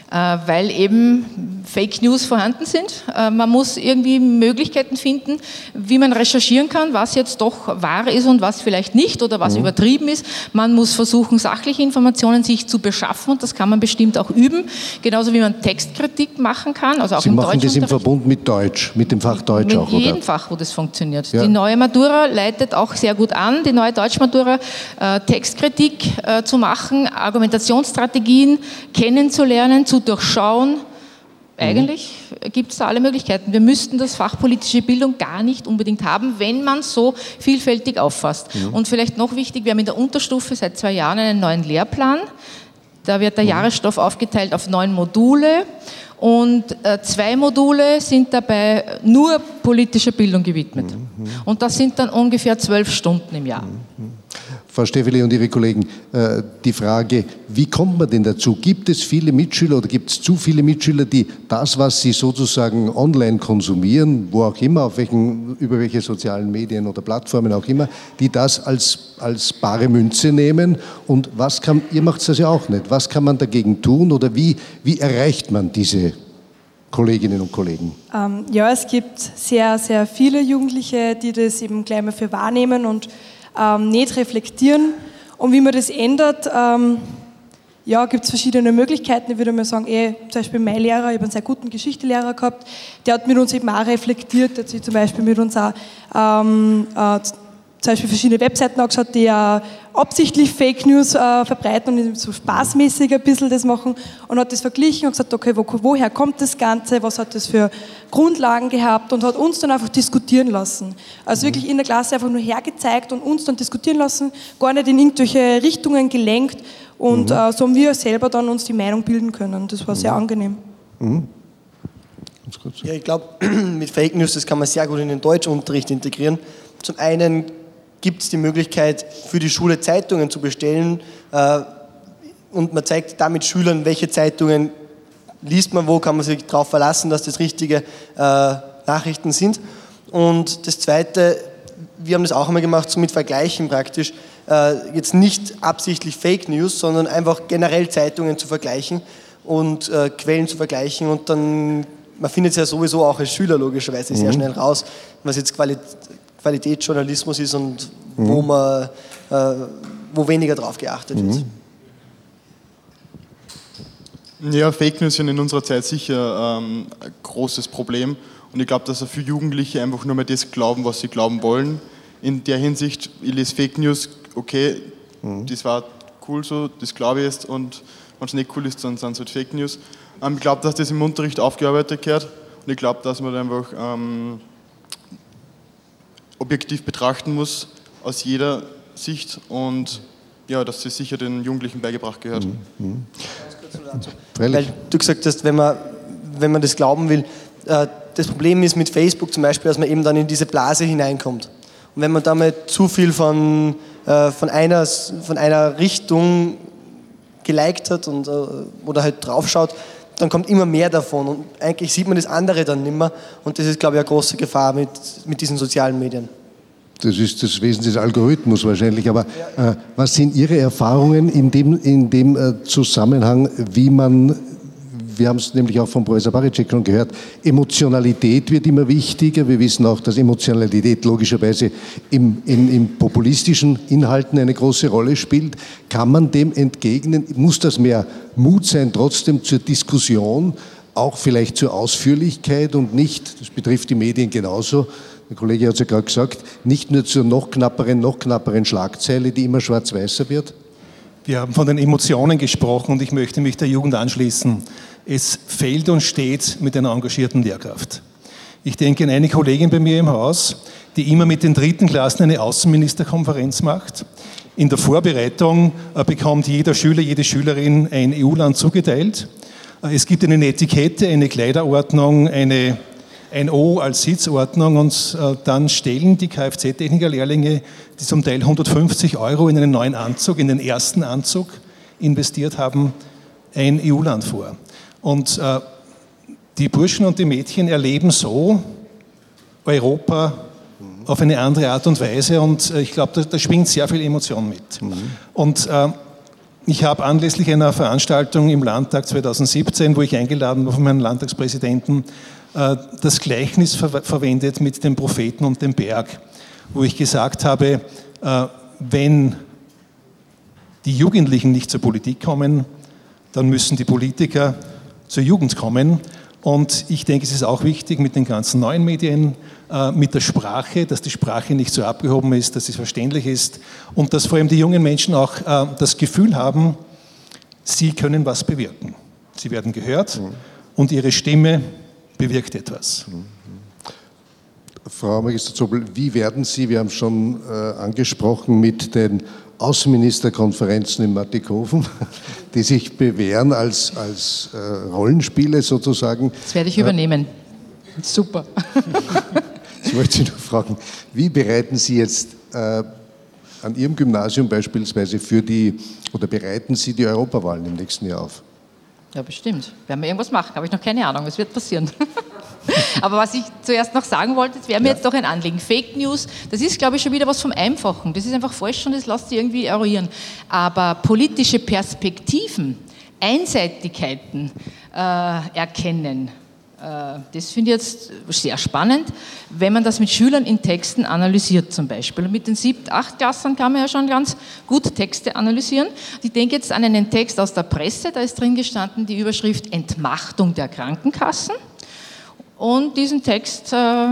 Äh, weil eben Fake News vorhanden sind. Äh, man muss irgendwie Möglichkeiten finden, wie man recherchieren kann, was jetzt doch wahr ist und was vielleicht nicht oder was mhm. übertrieben ist. Man muss versuchen, sachliche Informationen sich zu beschaffen und das kann man bestimmt auch üben. Genauso wie man Textkritik machen kann. Also auch Sie im machen das im Verbund mit Deutsch, mit dem Fach Deutsch mit auch, oder? Mit jedem Fach, wo das funktioniert. Ja. Die neue Matura leitet auch sehr gut an, die neue Deutschmatura, äh, Textkritik zu machen, Argumentationsstrategien kennenzulernen, zu durchschauen, eigentlich gibt es da alle Möglichkeiten. Wir müssten das Fach politische Bildung gar nicht unbedingt haben, wenn man so vielfältig auffasst. Mhm. Und vielleicht noch wichtig, wir haben in der Unterstufe seit zwei Jahren einen neuen Lehrplan. Da wird der mhm. Jahresstoff aufgeteilt auf neun Module und äh, zwei Module sind dabei nur politischer Bildung gewidmet. Mhm. Und das sind dann ungefähr zwölf Stunden im Jahr. Mhm. Frau Steffeli und Ihre Kollegen, äh, die Frage, wie kommt man denn dazu? Gibt es viele Mitschüler oder gibt es zu viele Mitschüler, die das, was sie sozusagen online konsumieren, wo auch immer, auf welchen, über welche sozialen Medien oder Plattformen auch immer, die das als, als bare Münze nehmen? Und was kann, ihr macht das ja auch nicht, was kann man dagegen tun oder wie, wie erreicht man diese Kolleginnen und Kollegen? Ähm, ja, es gibt sehr, sehr viele Jugendliche, die das eben gleich mal für wahrnehmen und ähm, nicht reflektieren. Und wie man das ändert, ähm, ja, gibt es verschiedene Möglichkeiten. Ich würde mal sagen, eh, zum Beispiel mein Lehrer, ich habe einen sehr guten Geschichtelehrer gehabt, der hat mit uns eben auch reflektiert, der hat sich zum Beispiel mit uns auch ähm, äh, zum Beispiel verschiedene Webseiten angeschaut, die ja absichtlich Fake News äh, verbreiten und so spaßmäßig ein bisschen das machen und hat das verglichen und gesagt, okay, wo, woher kommt das Ganze, was hat das für Grundlagen gehabt und hat uns dann einfach diskutieren lassen. Also wirklich in der Klasse einfach nur hergezeigt und uns dann diskutieren lassen, gar nicht in irgendwelche Richtungen gelenkt und mhm. äh, so haben wir selber dann uns die Meinung bilden können. Das war sehr mhm. angenehm. Mhm. Ja, ich glaube, mit Fake News, das kann man sehr gut in den Deutschunterricht integrieren. Zum einen gibt es die Möglichkeit für die Schule Zeitungen zu bestellen äh, und man zeigt damit Schülern, welche Zeitungen liest man wo, kann man sich darauf verlassen, dass das richtige äh, Nachrichten sind. Und das Zweite, wir haben das auch einmal gemacht, so mit Vergleichen praktisch, äh, jetzt nicht absichtlich Fake News, sondern einfach generell Zeitungen zu vergleichen und äh, Quellen zu vergleichen und dann, man findet es ja sowieso auch als Schüler logischerweise mhm. sehr schnell raus, was jetzt Qualität Qualitätsjournalismus ist und mhm. wo, man, äh, wo weniger drauf geachtet wird. Mhm. Ja, Fake News sind in unserer Zeit sicher ähm, ein großes Problem. Und ich glaube, dass für Jugendliche einfach nur mehr das glauben, was sie glauben wollen. In der Hinsicht, ich lese Fake News, okay, mhm. das war cool so, das glaube ich jetzt. Und wenn es nicht cool ist, dann sind es halt Fake News. Ähm, ich glaube, dass das im Unterricht aufgearbeitet gehört. Und ich glaube, dass man einfach ähm, objektiv betrachten muss, aus jeder Sicht und ja, dass sie sicher den Jugendlichen beigebracht gehört. Mhm. Mhm. Weil du gesagt hast, wenn man, wenn man das glauben will, äh, das Problem ist mit Facebook zum Beispiel, dass man eben dann in diese Blase hineinkommt. Und wenn man damit zu viel von, äh, von, einer, von einer Richtung geliked hat und, äh, oder halt draufschaut, dann kommt immer mehr davon und eigentlich sieht man das andere dann nicht mehr und das ist, glaube ich, eine große Gefahr mit, mit diesen sozialen Medien. Das ist das Wesen des Algorithmus wahrscheinlich. Aber äh, was sind Ihre Erfahrungen in dem, in dem äh, Zusammenhang, wie man, wir haben es nämlich auch von Professor Baricek schon gehört, Emotionalität wird immer wichtiger. Wir wissen auch, dass Emotionalität logischerweise im, in, in populistischen Inhalten eine große Rolle spielt. Kann man dem entgegnen? Muss das mehr Mut sein, trotzdem zur Diskussion, auch vielleicht zur Ausführlichkeit und nicht, das betrifft die Medien genauso, der Kollege hat es ja gerade gesagt, nicht nur zur noch knapperen, noch knapperen Schlagzeile, die immer schwarz-weißer wird? Wir haben von den Emotionen gesprochen und ich möchte mich der Jugend anschließen. Es fehlt und steht mit einer engagierten Lehrkraft. Ich denke an eine Kollegin bei mir im Haus, die immer mit den dritten Klassen eine Außenministerkonferenz macht. In der Vorbereitung äh, bekommt jeder Schüler, jede Schülerin ein EU-Land zugeteilt. Äh, es gibt eine Etikette, eine Kleiderordnung, eine ein O als Sitzordnung und äh, dann stellen die Kfz-Techniker-Lehrlinge, die zum Teil 150 Euro in einen neuen Anzug, in den ersten Anzug investiert haben, ein EU-Land vor. Und äh, die Burschen und die Mädchen erleben so Europa auf eine andere Art und Weise und äh, ich glaube, da, da, schwingt sehr viel Emotion mit. Mhm. Und äh, ich habe anlässlich einer Veranstaltung im Landtag 2017, wo ich eingeladen war von meinem Landtagspräsidenten, äh, das Gleichnis verwendet mit dem Propheten und dem Berg, wo ich gesagt habe, äh, wenn die Jugendlichen nicht zur Politik kommen, dann müssen die Politiker zur Jugend kommen. Und ich denke, es ist auch wichtig mit den ganzen neuen Medien, äh, mit der Sprache, dass die Sprache nicht so abgehoben ist, dass sie verständlich ist und dass vor allem die jungen Menschen auch das Gefühl haben, sie können was bewirken. Sie werden gehört mhm. und ihre Stimme bewirkt etwas. Frau Magister Zobel, wie werden Sie, wir haben schon äh, angesprochen, mit den Außenministerkonferenzen in Mattighofen, die sich bewähren als, als äh, Rollenspiele sozusagen. Das werde ich übernehmen. Super. ich wollte Sie nur fragen, wie bereiten Sie jetzt äh, an Ihrem Gymnasium beispielsweise für die, oder bereiten Sie die Europawahlen im nächsten Jahr auf? Ja, bestimmt. Werden wir irgendwas machen, habe ich noch keine Ahnung, es wird passieren. Aber was ich zuerst noch sagen wollte, das wäre mir ja. jetzt doch ein Anliegen. Fake News, das ist, glaube ich, schon wieder was vom Einfachen. Das ist einfach falsch und das lässt sich irgendwie eruieren. Aber politische Perspektiven, Einseitigkeiten äh, erkennen, äh, das finde ich jetzt sehr spannend, wenn man das mit Schülern in Texten analysiert zum Beispiel. Und mit den siebten, acht Klassen kann man ja schon ganz gut Texte analysieren. Ich denke jetzt an einen Text aus der Presse, da ist drin gestanden die Überschrift Entmachtung der Krankenkassen. Und diesen Text äh,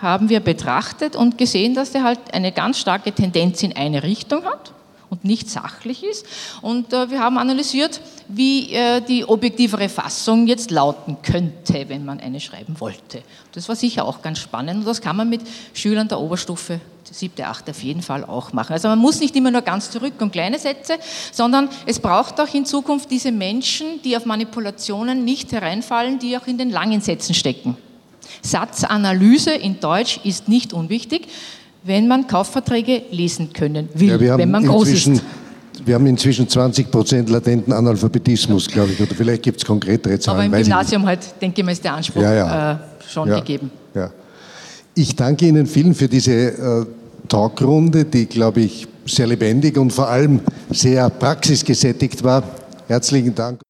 haben wir betrachtet und gesehen, dass er halt eine ganz starke Tendenz in eine Richtung hat und nicht sachlich ist. Und äh, wir haben analysiert, wie äh, die objektivere Fassung jetzt lauten könnte, wenn man eine schreiben wollte. Das war sicher auch ganz spannend und das kann man mit Schülern der Oberstufe siebte, achte auf jeden Fall auch machen. Also man muss nicht immer nur ganz zurück und kleine Sätze, sondern es braucht auch in Zukunft diese Menschen, die auf Manipulationen nicht hereinfallen, die auch in den langen Sätzen stecken. Satzanalyse in Deutsch ist nicht unwichtig wenn man Kaufverträge lesen können will, ja, wenn man groß ist. Wir haben inzwischen 20 Prozent latenten Analphabetismus, glaube ich, oder vielleicht gibt es konkretere Zahlen. Aber im Gymnasium halt, denke ich mal, ist der Anspruch ja, ja. Äh, schon gegeben. Ich danke Ihnen vielen für diese äh, Talkrunde, die, glaube ich, sehr lebendig und vor allem sehr praxisgesättigt war. Herzlichen Dank.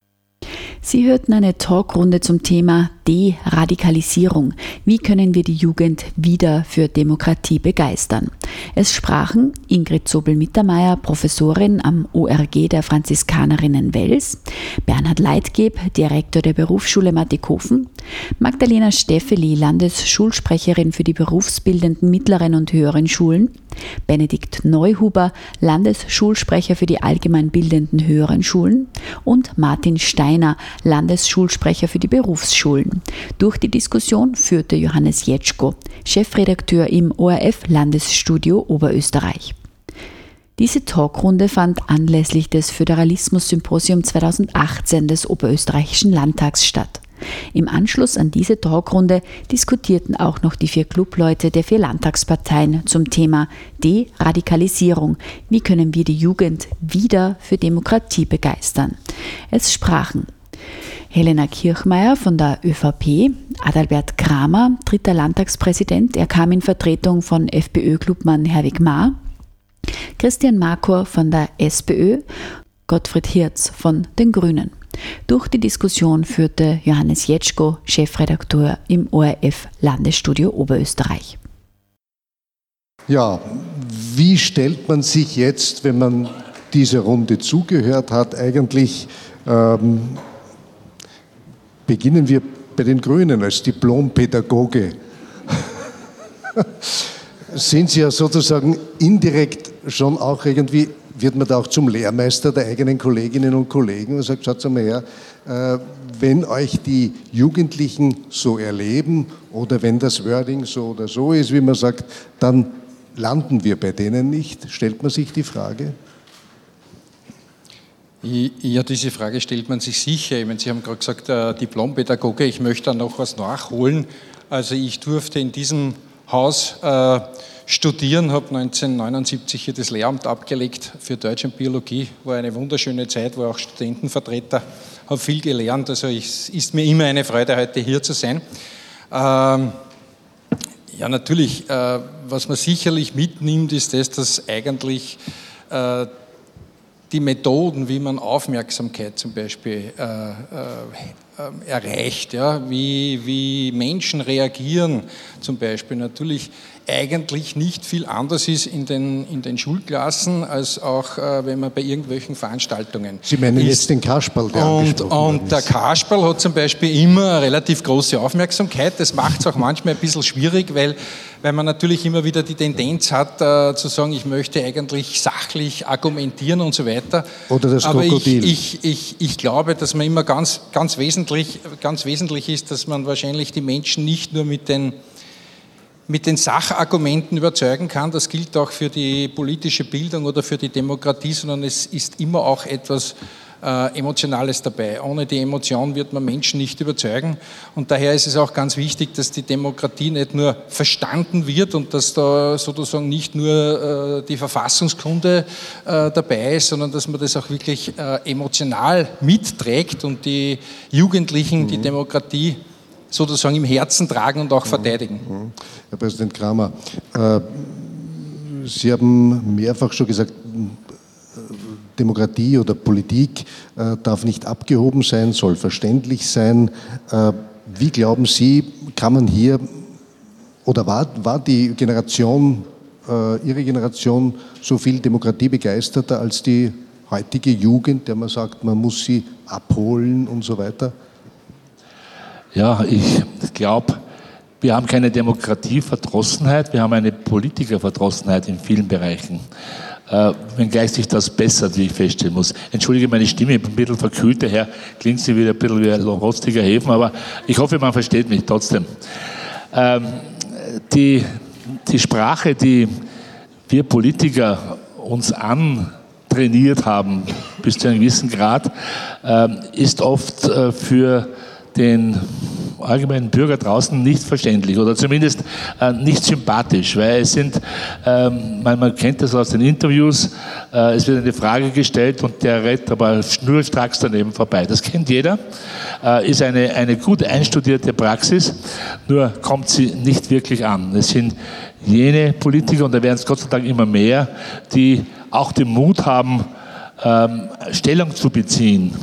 Sie hörten eine Talkrunde zum Thema Deradikalisierung. Wie können wir die Jugend wieder für Demokratie begeistern? Es sprachen Ingrid Zobel-Mittermeier, Professorin am ORG der Franziskanerinnen Wels, Bernhard Leitgeb, Direktor der Berufsschule Mattighofen, Magdalena Steffeli, Landesschulsprecherin für die berufsbildenden mittleren und höheren Schulen, Benedikt Neuhuber, Landesschulsprecher für die allgemeinbildenden höheren Schulen und Martin Steiner, Landesschulsprecher für die Berufsschulen. Durch die Diskussion führte Johannes Jetschko, Chefredakteur im ORF Landesstudio Oberösterreich. Diese Talkrunde fand anlässlich des Föderalismus-Symposium 2018 des Oberösterreichischen Landtags statt. Im Anschluss an diese Talkrunde diskutierten auch noch die vier Clubleute der vier Landtagsparteien zum Thema Deradikalisierung. Wie können wir die Jugend wieder für Demokratie begeistern? Es sprachen Helena Kirchmeier von der ÖVP, Adalbert Kramer, dritter Landtagspräsident, er kam in Vertretung von FPÖ-Klubmann Herwig Mahr, Christian Markor von der SPÖ, Gottfried Hirz von den Grünen. Durch die Diskussion führte Johannes Jetschko, Chefredakteur im ORF Landesstudio Oberösterreich. Ja, wie stellt man sich jetzt, wenn man dieser Runde zugehört hat, eigentlich, ähm, beginnen wir bei den Grünen als Diplompädagoge. Sind Sie ja sozusagen indirekt schon auch irgendwie wird man da auch zum Lehrmeister der eigenen Kolleginnen und Kollegen und sagt, schaut mal her, äh, wenn euch die Jugendlichen so erleben oder wenn das Wording so oder so ist, wie man sagt, dann landen wir bei denen nicht. Stellt man sich die Frage? Ja, diese Frage stellt man sich sicher. Ich meine, Sie haben gerade gesagt, äh, Diplompädagoge, ich möchte da noch was nachholen. Also ich durfte in diesem Haus äh, studieren, habe 1979 hier das Lehramt abgelegt für Deutsch und Biologie. War eine wunderschöne Zeit, war auch Studentenvertreter, habe viel gelernt. Also es ist mir immer eine Freude, heute hier zu sein. Ähm, ja, natürlich, äh, was man sicherlich mitnimmt, ist das, dass eigentlich äh, die Methoden, wie man Aufmerksamkeit zum Beispiel äh, äh, äh erreicht, ja, wie, wie Menschen reagieren zum Beispiel, natürlich eigentlich nicht viel anders ist in den, in den Schulklassen, als auch äh, wenn man bei irgendwelchen Veranstaltungen Sie meinen ist. jetzt den Kasperl, der Und, und der Kasperl hat zum Beispiel immer eine relativ große Aufmerksamkeit. Das macht es auch manchmal ein bisschen schwierig, weil weil man natürlich immer wieder die Tendenz hat, äh, zu sagen, ich möchte eigentlich sachlich argumentieren und so weiter. Oder das Aber Krokodil. Ich, ich, ich, ich glaube, dass man immer ganz, ganz wesentlich, ganz wesentlich ist, dass man wahrscheinlich die Menschen nicht nur mit den, mit den Sachargumenten überzeugen kann, das gilt auch für die politische Bildung oder für die Demokratie, sondern es ist immer auch etwas äh, Emotionales dabei. Ohne die Emotion wird man Menschen nicht überzeugen. Und daher ist es auch ganz wichtig, dass die Demokratie nicht nur verstanden wird und dass da sozusagen nicht nur äh, die Verfassungskunde äh, dabei ist, sondern dass man das auch wirklich äh, emotional mitträgt und die Jugendlichen mhm. die Demokratie sozusagen im Herzen tragen und auch mhm. verteidigen. Mhm. Herr Präsident Kramer, äh, Sie haben mehrfach schon gesagt, Demokratie oder Politik äh, darf nicht abgehoben sein, soll verständlich sein. Äh, wie glauben Sie, kann man hier oder war, war die Generation, Ihre Generation so viel Demokratie begeisterter als die heutige Jugend, der man sagt, man muss sie abholen und so weiter? Ja, ich glaube, wir haben keine Demokratieverdrossenheit, wir haben eine Politikerverdrossenheit in vielen Bereichen äh, wenngleich sich das bessert, wie ich feststellen muss. Entschuldige meine Stimme, ich bin ein bisschen verkühlt, daher klingt sie wieder ein bisschen wie ein rostiger Häfen, aber ich hoffe, man versteht mich trotzdem. Ähm, die, die Sprache, die wir Politiker uns antrainiert haben, bis zu einem gewissen Grad, ähm, ist oft äh, für den allgemeinen Bürger draußen nicht verständlich oder zumindest äh, nicht sympathisch, weil es sind, ähm, man, kennt das aus den Interviews, äh, es wird eine Frage gestellt und der rennt aber schnurstracks daneben vorbei. Das kennt jeder, äh, ist eine, eine gut einstudierte Praxis, nur kommt sie nicht wirklich an. Es sind jene Politiker, und da werden es Gott sei Dank immer mehr, die auch den Mut haben, ähm, Stellung zu beziehen,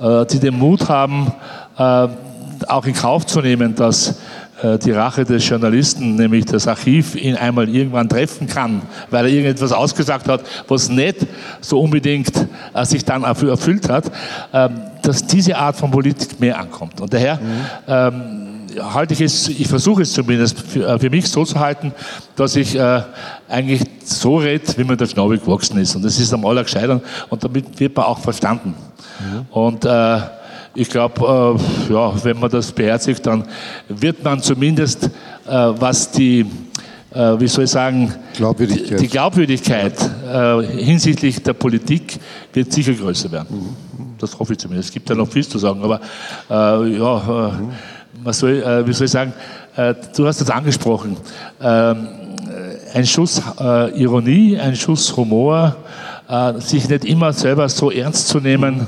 äh, die den Mut haben, auch in Kauf zu nehmen, dass äh, die Rache des Journalisten, nämlich das Archiv, ihn einmal irgendwann treffen kann, weil er irgendetwas ausgesagt hat, was nicht so unbedingt äh, sich dann erfüllt hat, ähm, dass diese Art von Politik mehr ankommt. Und daher mhm. ähm, halte ich es, ich versuche es zumindest für, äh, für, mich so zu halten, dass ich äh, eigentlich so rede, wie man der Schnabel gewachsen ist. Und das ist am allergescheitern und damit wird man auch verstanden. Mhm. Und äh, ich glaube, äh, ja, wenn man das beherzigt, dann wird man zumindest, äh, was die, äh, wie soll ich sagen, Glaubwürdigkeit. die Glaubwürdigkeit äh, hinsichtlich der Politik wird sicher größer werden. Mhm. Das hoffe ich zumindest. Es gibt ja noch viel zu sagen, aber äh, ja, mhm. man soll, wie soll ich sagen, du hast es angesprochen, ähm, ein Schuss Ironie, ein Schuss Humor, sich nicht immer selber so ernst zu nehmen,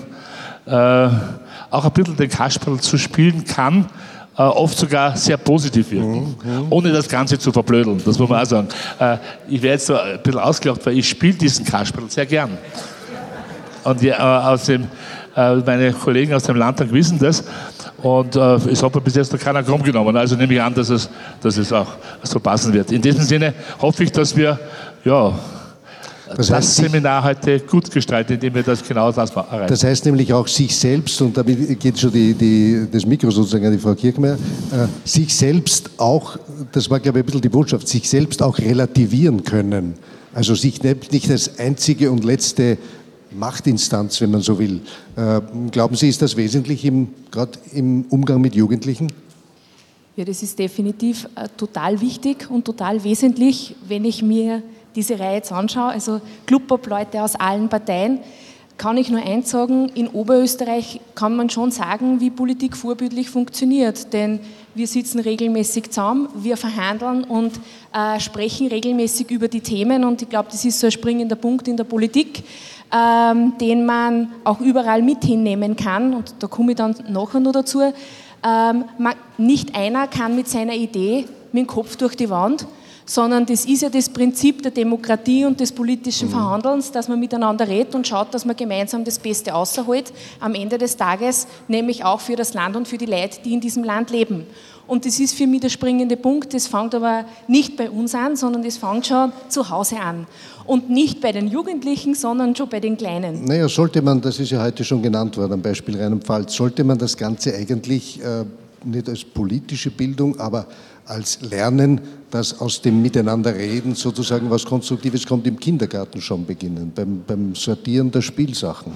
auch ein bisschen den Kasperl zu spielen kann, äh, oft sogar sehr positiv wirken, mhm, mhm. ohne das Ganze zu verblödeln. Das muss man auch sagen. Äh, ich werde jetzt so ein bisschen ausgelacht, weil ich spiele diesen Kasperl sehr gern. Und die, äh, aus dem, äh, meine Kollegen aus dem Landtag wissen das. Und äh, es hat mir bis jetzt noch keiner krumm genommen. Also nehme ich an, dass es, dass es auch so passen wird. In diesem Sinne hoffe ich, dass wir ja, das, heißt, Seminar heute gut gestaltet, indem wir das genau das erreichen. Das heißt nämlich auch sich selbst, und damit geht schon die, die, das Mikro sozusagen an die Frau Kirchmeier, äh, sich selbst auch, das war glaube ich ein bisschen die Botschaft, sich selbst auch relativieren können. Also sich nicht als einzige und letzte Machtinstanz, wenn man so will. Äh, glauben Sie, ist das wesentlich gerade im Umgang mit Jugendlichen? Ja, das ist definitiv äh, total wichtig und total wesentlich, wenn ich mir diese Reihe jetzt anschaue, also Clubobleute aus allen Parteien, kann ich nur eins sagen, in Oberösterreich kann man schon sagen, wie Politik vorbildlich funktioniert. Denn wir sitzen regelmäßig zusammen, wir verhandeln und äh, sprechen regelmäßig über die Themen. Und ich glaube, das ist so ein springender Punkt in der Politik, ähm, den man auch überall mit hinnehmen kann. Und da komme ich dann nachher noch dazu. Ähm, man, nicht einer kann mit seiner Idee mit dem Kopf durch die Wand sondern das ist ja das Prinzip der Demokratie und des politischen mhm. Verhandelns, dass man miteinander redet und schaut, dass man gemeinsam das Beste außerholt, am Ende des Tages, nämlich auch für das Land und für die Leute, die in diesem Land leben. Und das ist für mich der springende Punkt. Das fängt aber nicht bei uns an, sondern das fängt schon zu Hause an. Und nicht bei den Jugendlichen, sondern schon bei den Kleinen. Naja, sollte man, das ist ja heute schon genannt worden am Beispiel Rheinland-Pfalz, sollte man das Ganze eigentlich äh, nicht als politische Bildung, aber als Lernen, dass aus dem Miteinanderreden sozusagen was Konstruktives kommt, im Kindergarten schon beginnen, beim, beim Sortieren der Spielsachen.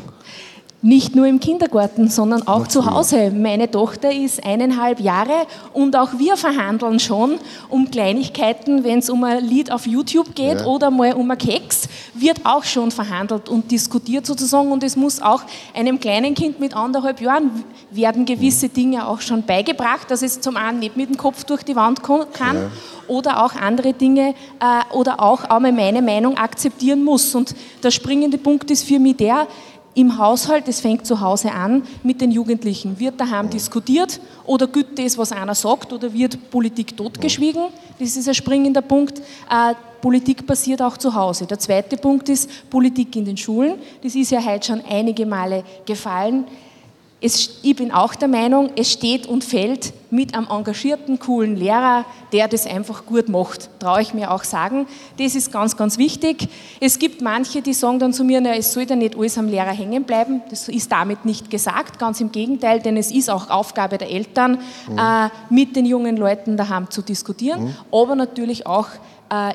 Nicht nur im Kindergarten, sondern auch zu Hause. Meine Tochter ist eineinhalb Jahre und auch wir verhandeln schon um Kleinigkeiten, wenn es um ein Lied auf YouTube geht ja. oder mal um ein Keks, wird auch schon verhandelt und diskutiert sozusagen und es muss auch einem kleinen Kind mit anderthalb Jahren werden gewisse mhm. Dinge auch schon beigebracht, dass es zum einen nicht mit dem Kopf durch die Wand kann ja. oder auch andere Dinge äh, oder auch einmal meine Meinung akzeptieren muss. Und der springende Punkt ist für mich der, im Haushalt, es fängt zu Hause an, mit den Jugendlichen. Wird daheim diskutiert oder gilt das, was einer sagt, oder wird Politik totgeschwiegen? Das ist ein springender Punkt. Äh, Politik passiert auch zu Hause. Der zweite Punkt ist Politik in den Schulen. Das ist ja heute schon einige Male gefallen es, ich bin auch der Meinung, es steht und fällt mit einem engagierten, coolen Lehrer, der das einfach gut macht, traue ich mir auch sagen. Das ist ganz, ganz wichtig. Es gibt manche, die sagen dann zu mir, na, es soll ja nicht alles am Lehrer hängen bleiben. Das ist damit nicht gesagt, ganz im Gegenteil, denn es ist auch Aufgabe der Eltern, mhm. äh, mit den jungen Leuten daheim zu diskutieren, mhm. aber natürlich auch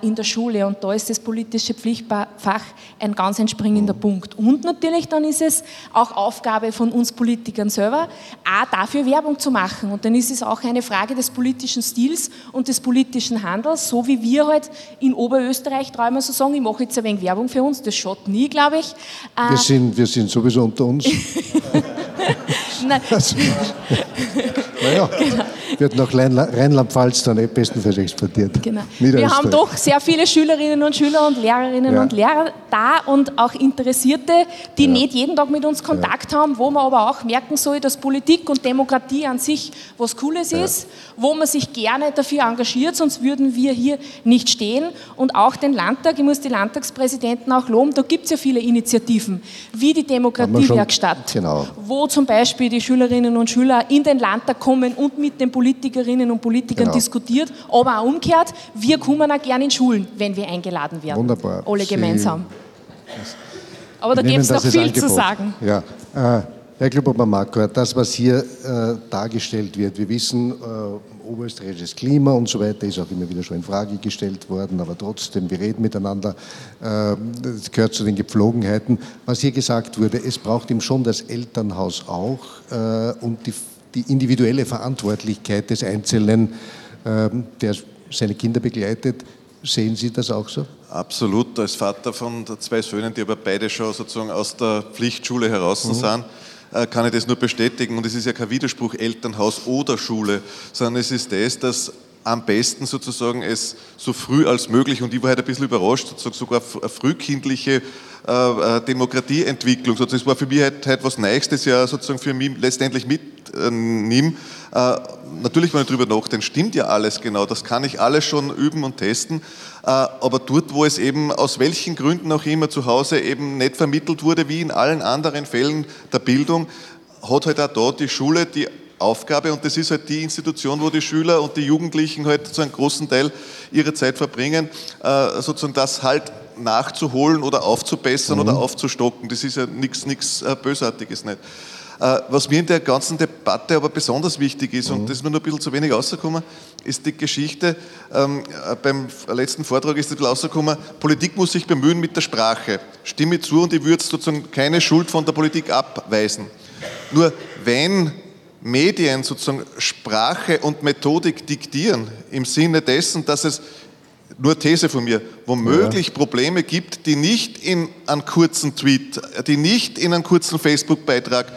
in der Schule. Und da ist das politische Pflichtfach ein ganz entspringender. Punkt. Und natürlich dann ist es auch Aufgabe von uns Politikern selber, auch dafür Werbung zu machen. Und dann ist es auch eine Frage des politischen Stils und des politischen Handels, so wie wir halt in Oberösterreich, ich so sagen, ich mache jetzt ein wenig Werbung für uns, das schaut nie, glaube ich. Äh, wir, sind, wir sind sowieso unter uns. Nein. Also, naja, genau. wird nach Rheinland-Pfalz dann eh bestenfalls exportiert. Genau. Wir haben doch sehr viele Schülerinnen und Schüler und Lehrerinnen ja. und Lehrer da und auch Interessierte, die ja. nicht jeden Tag mit uns Kontakt ja. haben, wo man aber auch merken soll, dass Politik und Demokratie an sich was Cooles ist, wo man sich gerne dafür engagiert, sonst würden wir hier nicht stehen. Und auch den Landtag, ich muss die Landtagspräsidenten auch loben, da gibt es ja viele Initiativen, wie die Demokratiewerkstatt, genau. wo zum Beispiel die Schülerinnen und Schüler in den Landtag kommen und mit den Politikerinnen und Politikern genau. diskutiert, aber auch umgekehrt, wir kommen auch gerne in Schulen, wenn wir eingeladen werden. Wunderbar. Alle gemeinsam. aber da gibt es noch viel Angebot. zu sagen. Ja. Äh, Herr Klubber-Marquardt, das, was hier äh, dargestellt wird, wir wissen, äh, oberösterreichisches Klima und so weiter ist auch immer wieder schon in Frage gestellt worden, aber trotzdem, wir reden miteinander, äh, das gehört zu den Gepflogenheiten. Was hier gesagt wurde, es braucht ihm schon das Elternhaus auch äh, und die, die, individuelle Verantwortlichkeit des Einzelnen, der seine Kinder begleitet. Sehen Sie das auch so? Absolut. Als Vater von zwei Söhnen, die aber beide schon sozusagen aus der Pflichtschule heraus mhm. sind, äh, kann ich das nur bestätigen. Und es ist ja kein Widerspruch Elternhaus oder Schule, sondern es ist das, dass am besten sozusagen es so früh als möglich, und ich war heute ein bisschen überrascht, sozusagen sogar frühkindliche äh, äh, Demokratieentwicklung, sozusagen, das war für mich heute, heute was Neues, das ja sozusagen für mich letztendlich mitnehme. Äh, natürlich, wenn ich darüber nachdenke, stimmt ja alles genau, das kann ich alles schon üben und testen, äh, aber dort, wo es eben aus welchen Gründen auch immer zu Hause eben nicht vermittelt wurde, wie in allen anderen Fällen der Bildung, hat halt auch da die Schule die Aufgabe und das ist halt die Institution, wo die Schüler und die Jugendlichen halt zu einem großen Teil ihre Zeit verbringen, äh, sozusagen das halt nachzuholen oder aufzubessern mhm. oder aufzustocken. Das ist ja nichts Bösartiges nicht. Äh, was mir in der ganzen Debatte aber besonders wichtig ist, mhm. und das ist mir nur ein bisschen zu wenig rausgekommen, ist die Geschichte, ähm, äh, beim letzten Vortrag ist ein bisschen rausgekommen, Politik muss sich bemühen mit der Sprache. Stimme zu und ich würde sozusagen keine Schuld von der Politik abweisen. Nur wenn Medien sozusagen Sprache und Methodik diktieren, im Sinne dessen, dass es nur These von mir, womöglich ja. Probleme gibt, die nicht in einen kurzen Tweet, die nicht in einen kurzen Facebook-Beitrag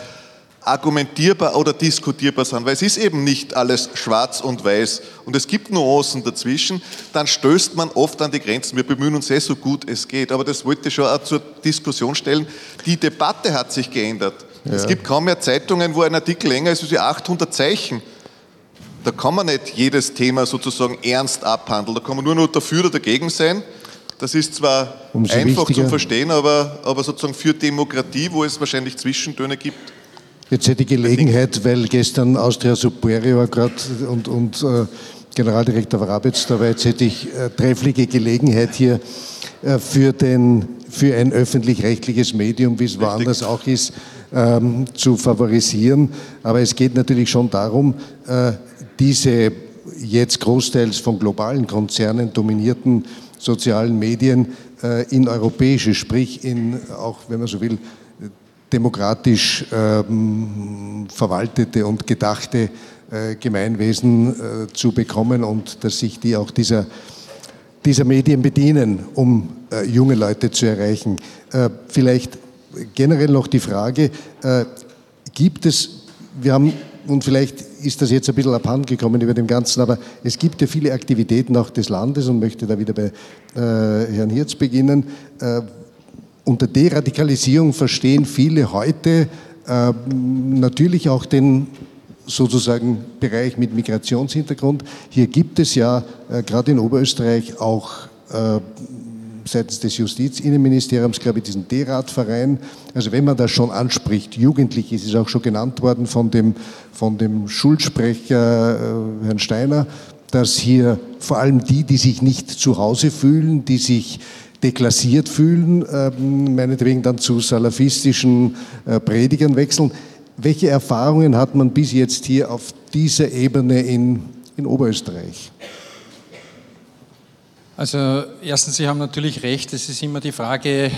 argumentierbar oder diskutierbar sind, weil es ist eben nicht alles schwarz und weiß und es gibt Nuancen dazwischen, dann stößt man oft an die Grenzen. Wir bemühen uns sehr so gut es geht, aber das wollte ich schon auch zur Diskussion stellen. Die Debatte hat sich geändert. Ja. Es gibt kaum mehr Zeitungen, wo ein Artikel länger ist als 800 Zeichen. Da kann man nicht jedes Thema sozusagen ernst abhandeln. Da kann man nur noch dafür oder dagegen sein. Das ist zwar Umso einfach wichtiger. zu verstehen, aber, aber sozusagen für Demokratie, wo es wahrscheinlich Zwischentöne gibt, Jetzt hätte ich Gelegenheit, weil gestern Austria Superior gerade und, und äh, Generaldirektor Wrabetz da war, jetzt hätte ich äh, treffliche Gelegenheit hier äh, für, den, für ein öffentlich-rechtliches Medium, wie es woanders auch ist, ähm, zu favorisieren. Aber es geht natürlich schon darum, äh, diese jetzt großteils von globalen Konzernen dominierten sozialen Medien äh, in europäische, sprich in, auch wenn man so will, demokratisch ähm, verwaltete und gedachte äh, Gemeinwesen äh, zu bekommen und dass sich die auch dieser, dieser Medien bedienen, um äh, junge Leute zu erreichen. Äh, vielleicht generell noch die Frage, äh, gibt es, wir haben, und vielleicht ist das jetzt ein bisschen abhanden gekommen über dem Ganzen, aber es gibt ja viele Aktivitäten auch des Landes und möchte da wieder bei äh, Herrn Hirz beginnen. Unter Deradikalisierung verstehen viele heute äh, natürlich auch den sozusagen Bereich mit Migrationshintergrund. Hier gibt es ja äh, gerade in Oberösterreich auch äh, seitens des Justizinnenministeriums, glaube ich, diesen D-Rat-Verein. Also wenn man das schon anspricht, jugendlich ist es auch schon genannt worden von dem, von dem Schulsprecher äh, Herrn Steiner, dass hier vor allem die, die sich nicht zu Hause fühlen, die sich deklassiert fühlen, äh, meinetwegen dann zu salafistischen äh, Predigern wechseln. Welche Erfahrungen hat man bis jetzt hier auf dieser Ebene in, in Oberösterreich? Also erstens, Sie haben natürlich recht, es ist immer die Frage,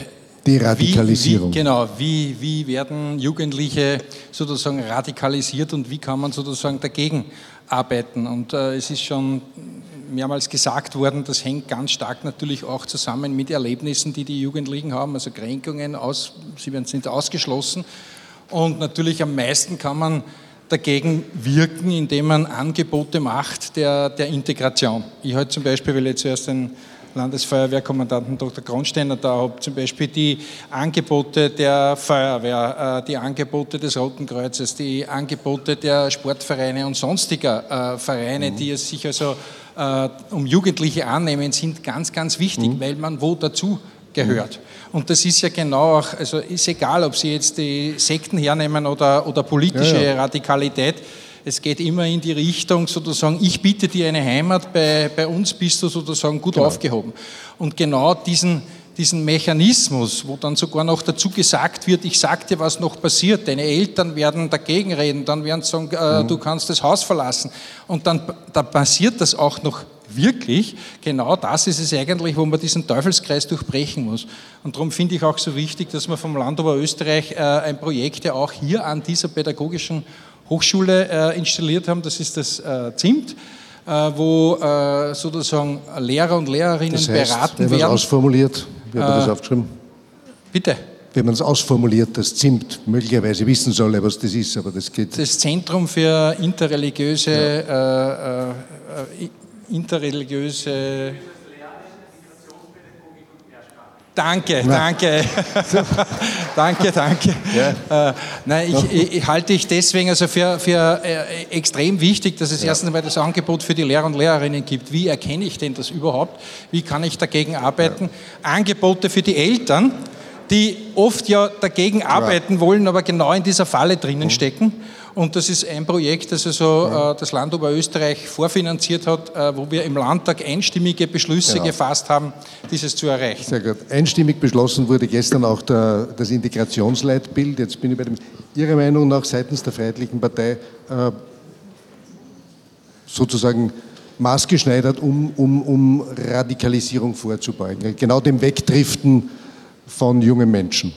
die Radikalisierung. Wie, wie, genau, wie, wie werden Jugendliche sozusagen radikalisiert und wie kann man sozusagen dagegen arbeiten? Und äh, es ist schon mehrmals gesagt worden, das hängt ganz stark natürlich auch zusammen mit Erlebnissen, die die Jugendlichen haben, also Kränkungen, aus, sie sind ausgeschlossen. Und natürlich am meisten kann man dagegen wirken, indem man Angebote macht der, der Integration. Ich halte zum Beispiel, weil ich zuerst den Landesfeuerwehrkommandanten Dr. Kronsteiner da habe, zum Beispiel die Angebote der Feuerwehr, äh, die Angebote des Roten Kreuzes, die Angebote der Sportvereine und sonstiger äh, Vereine, mhm. die es sich also äh, um Jugendliche annehmen, sind ganz, ganz wichtig, mhm. weil man wo dazu gehört. Und das ist ja genau auch, also ist egal, ob Sie jetzt die Sekten hernehmen oder, oder politische ja, ja. Radikalität, es geht immer in die Richtung sozusagen, ich biete dir eine Heimat, bei, bei uns bist du sozusagen gut genau. aufgehoben. Und genau diesen, diesen Mechanismus, wo dann sogar noch dazu gesagt wird, ich sag dir, was noch passiert, deine Eltern werden dagegen reden, dann werden sie sagen, äh, mhm. du kannst das Haus verlassen. Und dann, dann passiert das auch noch wirklich, genau das ist es eigentlich, wo man diesen Teufelskreis durchbrechen muss. Und darum finde ich auch so wichtig, dass wir vom Land Oberösterreich äh, ein Projekt ja auch hier an dieser pädagogischen Hochschule äh, installiert haben, das ist das äh, ZIMT, äh, wo sozusagen Lehrer und Lehrerinnen das heißt, beraten werden. ausformuliert, wie hat man das äh, aufgeschrieben? Bitte? wenn man es ausformuliert, das ZIMT möglicherweise wissen soll, was das ist, aber das geht. Das Zentrum für interreligiöse ja. äh, äh, interreligiöse. Danke, danke. danke, danke. Ja. Äh, nein, ich, ich, halte ich deswegen also für, für äh, extrem wichtig, dass es ja. erstens einmal das Angebot für die Lehrer und Lehrerinnen gibt. Wie erkenne ich denn das überhaupt? Wie kann ich dagegen arbeiten? Ja. Angebote für die Eltern, die oft ja dagegen arbeiten wollen, aber genau in dieser Falle drinnen mhm. stecken. Und das ist ein Projekt, das also äh, das Land Oberösterreich vorfinanziert hat, äh, wo wir im Landtag einstimmige Beschlüsse genau. gefasst haben, dieses zu erreichen. Sehr gut. Einstimmig beschlossen wurde gestern auch der, das Integrationsleitbild. Jetzt bin ich bei dem, Ihrer Meinung nach seitens der Freiheitlichen Partei äh, sozusagen maßgeschneidert, um, um, um Radikalisierung vorzubeugen. Genau dem Wegdriften von jungen Menschen.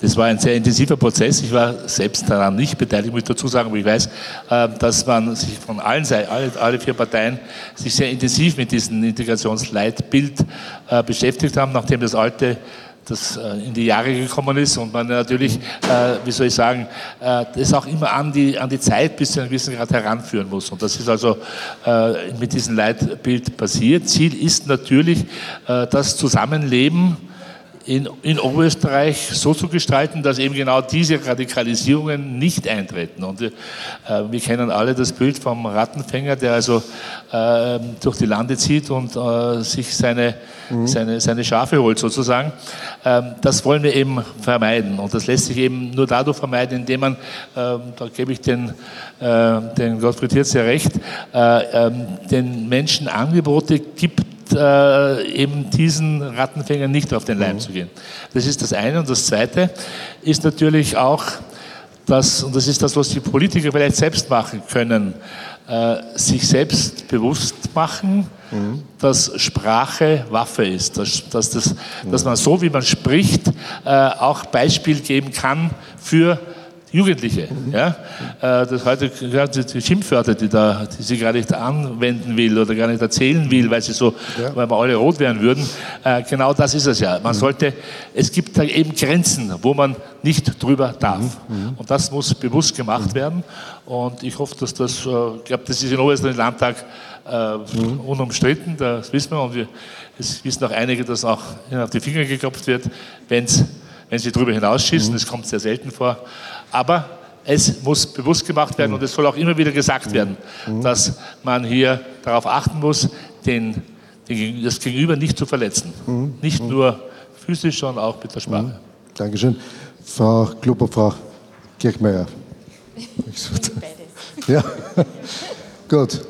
Das war ein sehr intensiver Prozess. Ich war selbst daran nicht beteiligt, muss ich dazu sagen, aber ich weiß, äh, dass man sich von allen Seiten, alle, alle vier Parteien, sich sehr intensiv mit diesem Integrationsleitbild äh, beschäftigt haben, nachdem das alte das äh, in die Jahre gekommen ist und man natürlich, wie soll ich sagen, das auch immer an die, an die Zeit bis zu einem gewissen Grad heranführen muss. Und das ist also mit diesem Leitbild passiert. Ziel ist natürlich das Zusammenleben in, in Oberösterreich so zu gestalten, dass eben genau diese Radikalisierungen nicht eintreten. Und äh, wir kennen alle das Bild vom Rattenfänger, der also äh, durch die Lande zieht und äh, sich seine, mhm. seine, seine Schafe holt sozusagen. Ähm, das wollen wir eben vermeiden. Und das lässt sich eben nur dadurch vermeiden, indem man, ähm, da gebe ich den, äh, den Gottfried Hirz ja recht, äh, ähm, den Menschen Angebote gibt, äh, eben diesen Rattenfängern nicht auf den Leim mhm. zu gehen. Das ist das eine. Und das zweite ist natürlich auch, dass, und das ist das, was die Politiker vielleicht selbst machen können, äh, sich selbst bewusst machen, mhm. dass Sprache Waffe ist, dass, dass, das, dass man so, wie man spricht, äh, auch Beispiel geben kann für Jugendliche. Ja? Äh, das heute die Schimpfwörter, die, da, die sie gar nicht anwenden will oder gar nicht erzählen will, weil sie so, ja. weil wir alle rot werden würden. Äh, genau das ist es ja. Man mhm. sollte, es gibt da eben Grenzen, wo man nicht drüber darf. Mhm. mhm. Und das muss bewusst gemacht werden. Und ich hoffe, dass das, äh, ich glaube, das ist in Oberösterreich Landtag äh, mhm. unumstritten, das wissen wir. Und wir, es wissen auch einige, dass auch auf die Finger geklopft wird, wenn sie darüber hinausschießen. Das kommt sehr selten vor. Aber es muss bewusst gemacht werden und es soll auch immer wieder gesagt werden, dass man hier darauf achten muss, den, den, das Gegenüber nicht zu verletzen. Nicht nur physisch, sondern auch mit der Sprache. Dankeschön. Frau Klubber, Frau Kirchmeier. Ja, gut.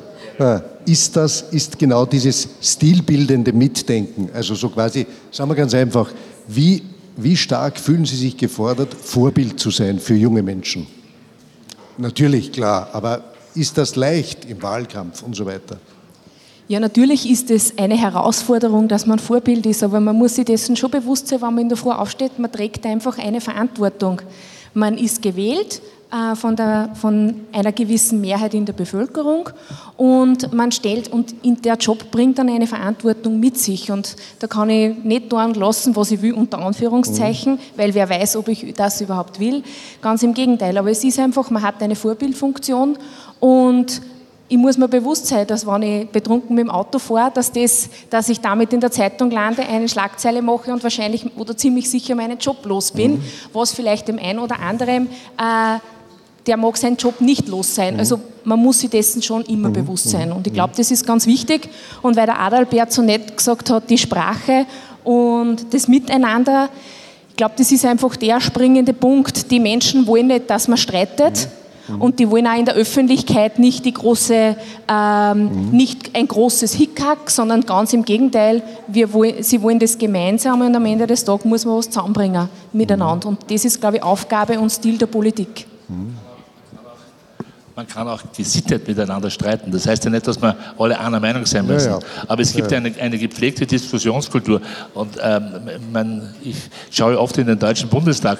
Ist das, ist genau dieses stilbildende Mitdenken, also so quasi, sagen wir ganz einfach, wie wie stark fühlen Sie sich gefordert, Vorbild zu sein für junge Menschen? Natürlich, klar, aber ist das leicht im Wahlkampf und so weiter? Ja, natürlich ist es eine Herausforderung, dass man Vorbild ist, aber man muss sich dessen schon bewusst sein, wenn man in der Früh aufsteht, man trägt einfach eine Verantwortung. Man ist gewählt, äh, von, der, von einer gewissen Mehrheit in der Bevölkerung und man stellt und der Job bringt dann eine Verantwortung mit sich und da kann ich nicht tun lassen, was ich will, unter Anführungszeichen, mhm. weil wer weiß, ob ich das überhaupt will. Ganz im Gegenteil, aber es ist einfach, man hat eine Vorbildfunktion und ich muss mir bewusst sein, dass wenn ich betrunken mit dem Auto fahre, dass, das, dass ich damit in der Zeitung lande, eine Schlagzeile mache und wahrscheinlich oder ziemlich sicher meinen Job los bin, mhm. was vielleicht dem einen oder anderen äh, der mag seinen Job nicht los sein. Mhm. Also man muss sich dessen schon immer mhm. bewusst sein. Und ich glaube, das ist ganz wichtig. Und weil der Adalbert so nett gesagt hat, die Sprache und das Miteinander, ich glaube, das ist einfach der springende Punkt. Die Menschen wollen nicht, dass man streitet. Mhm. Und die wollen auch in der Öffentlichkeit nicht die große, ähm, mhm. nicht ein großes Hickhack, sondern ganz im Gegenteil, wir wollen, sie wollen das gemeinsam und am Ende des Tages muss man was zusammenbringen miteinander. Und das ist, glaube ich, Aufgabe und Stil der Politik. Mhm man kann auch gesittet miteinander streiten. Das heißt ja nicht, dass wir alle einer Meinung sein müssen. Ja, ja. Aber es gibt ja. eine, eine, gepflegte Diskussionskultur. Und ähm, man, ich schaue oft in den Deutschen Bundestag.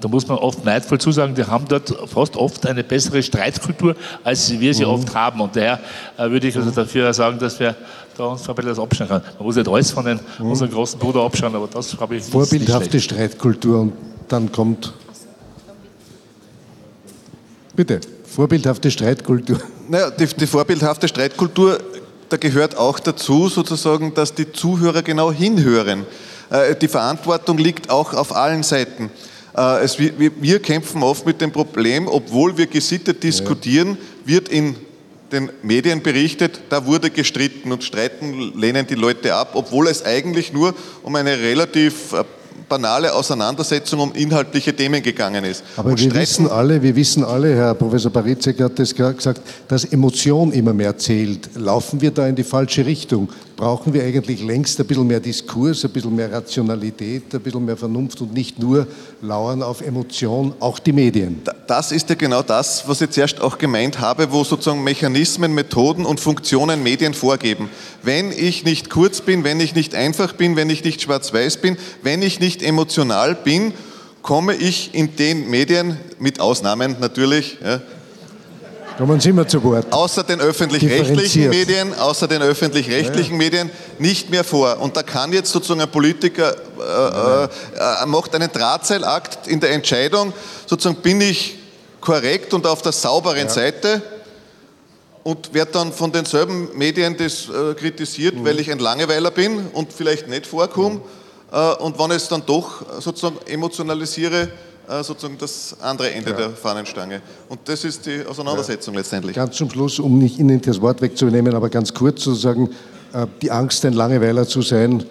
Da muss man oft neidvoll zusagen, die haben dort fast oft eine bessere Streitkultur, als wir sie mhm. oft haben. Und daher äh, würde ich also dafür sagen, dass wir da uns ein bisschen das abschauen können. Man muss nicht alles von den, mhm. unserem großen Bruder abschauen, aber das habe ich Vorbildhafte Streitkultur und dann kommt. Bitte. Vorbildhafte Streitkultur. Naja, die, die vorbildhafte Streitkultur, da gehört auch dazu, sozusagen, dass die Zuhörer genau hinhören. Äh, die Verantwortung liegt auch auf allen Seiten. Äh, es, wir, wir, kämpfen oft mit dem Problem, obwohl wir gesittet diskutieren, wird in den Medien berichtet, da wurde gestritten und streiten lehnen die Leute ab, obwohl es eigentlich nur um eine relativ äh, banale Auseinandersetzung um inhaltliche Themen gegangen ist. Aber und wir wissen alle, wir wissen alle, Herr Professor Baritzek hat das gesagt, dass Emotion immer mehr zählt. Laufen wir da in die falsche Richtung? Brauchen wir eigentlich längst ein bisschen mehr Diskurs, ein bisschen mehr Rationalität, ein bisschen mehr Vernunft und nicht nur lauern auf Emotion, auch die Medien. Das ist ja genau das, was ich zuerst auch gemeint habe, wo sozusagen Mechanismen, Methoden und Funktionen Medien vorgeben. Wenn ich nicht kurz bin, wenn ich nicht einfach bin, wenn ich nicht schwarz-weiß bin, wenn ich nicht emotional bin, komme ich in den Medien, mit Ausnahmen natürlich, ja, Kommen Sie mal zu Wort. Außer den öffentlich-rechtlichen Medien, außer den öffentlich-rechtlichen ja. Medien nicht mehr vor. Und da kann jetzt sozusagen ein Politiker äh, äh, macht einen Drahtseilakt in der Entscheidung, sozusagen bin ich korrekt und auf der sauberen ja. Seite und werde dann von denselben Medien das äh, kritisiert, mhm. weil ich ein Langeweiler bin und vielleicht nicht vorkomme. Mhm. Äh, und wenn ich es dann doch sozusagen emotionalisiere, äh, sozusagen das andere Ende ja. der Fahnenstange. Und das ist die Auseinandersetzung ja. letztendlich. Ganz zum Schluss, um nicht Ihnen das Wort wegzunehmen, aber ganz kurz sozusagen, äh, die Angst, ein Langeweiler zu sein,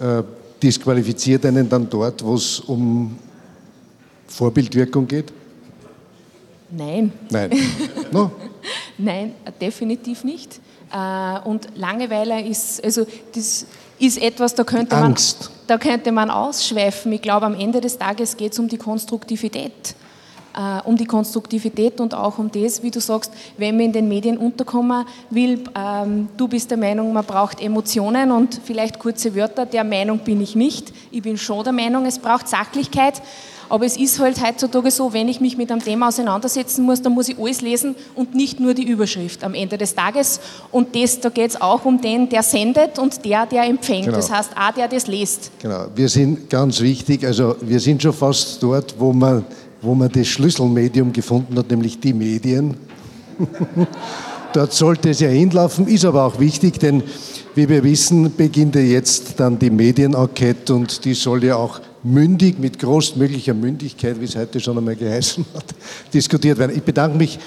äh, disqualifiziert einen dann dort, wo es um Vorbildwirkung geht? Nein. Nein. No? Nein, definitiv nicht. Und Langeweile ist, also das ist etwas, da könnte, man, da könnte man ausschweifen. Ich glaube, am Ende des Tages geht es um die Konstruktivität. äh, um die Konstruktivität und auch um das, wie du sagst, wenn man in den Medien unterkommen will, ähm, du bist der Meinung, man braucht Emotionen und vielleicht kurze Wörter, der Meinung bin ich nicht. Ich bin schon der Meinung, es braucht Sachlichkeit. Aber es ist halt heutzutage so, wenn ich mich mit einem Thema auseinandersetzen muss, dann muss ich alles lesen und nicht nur die Überschrift am Ende des Tages. Und das, da geht es auch um den, der sendet und der, der empfängt. Genau. Das heißt, auch der das liest. Genau. Wir sind ganz wichtig, also wir sind schon fast dort, wo man, wo man das Schlüsselmedium gefunden hat, nämlich die Medien. Dort sollte es ja hinlaufen, ist aber auch wichtig, denn wie wir wissen, beginnt ja jetzt dann die Medienenquete und die soll ja auch mündig, mit großmöglicher Mündigkeit, wie es heute schon einmal geheißen hat, diskutiert werden. Ich bedanke mich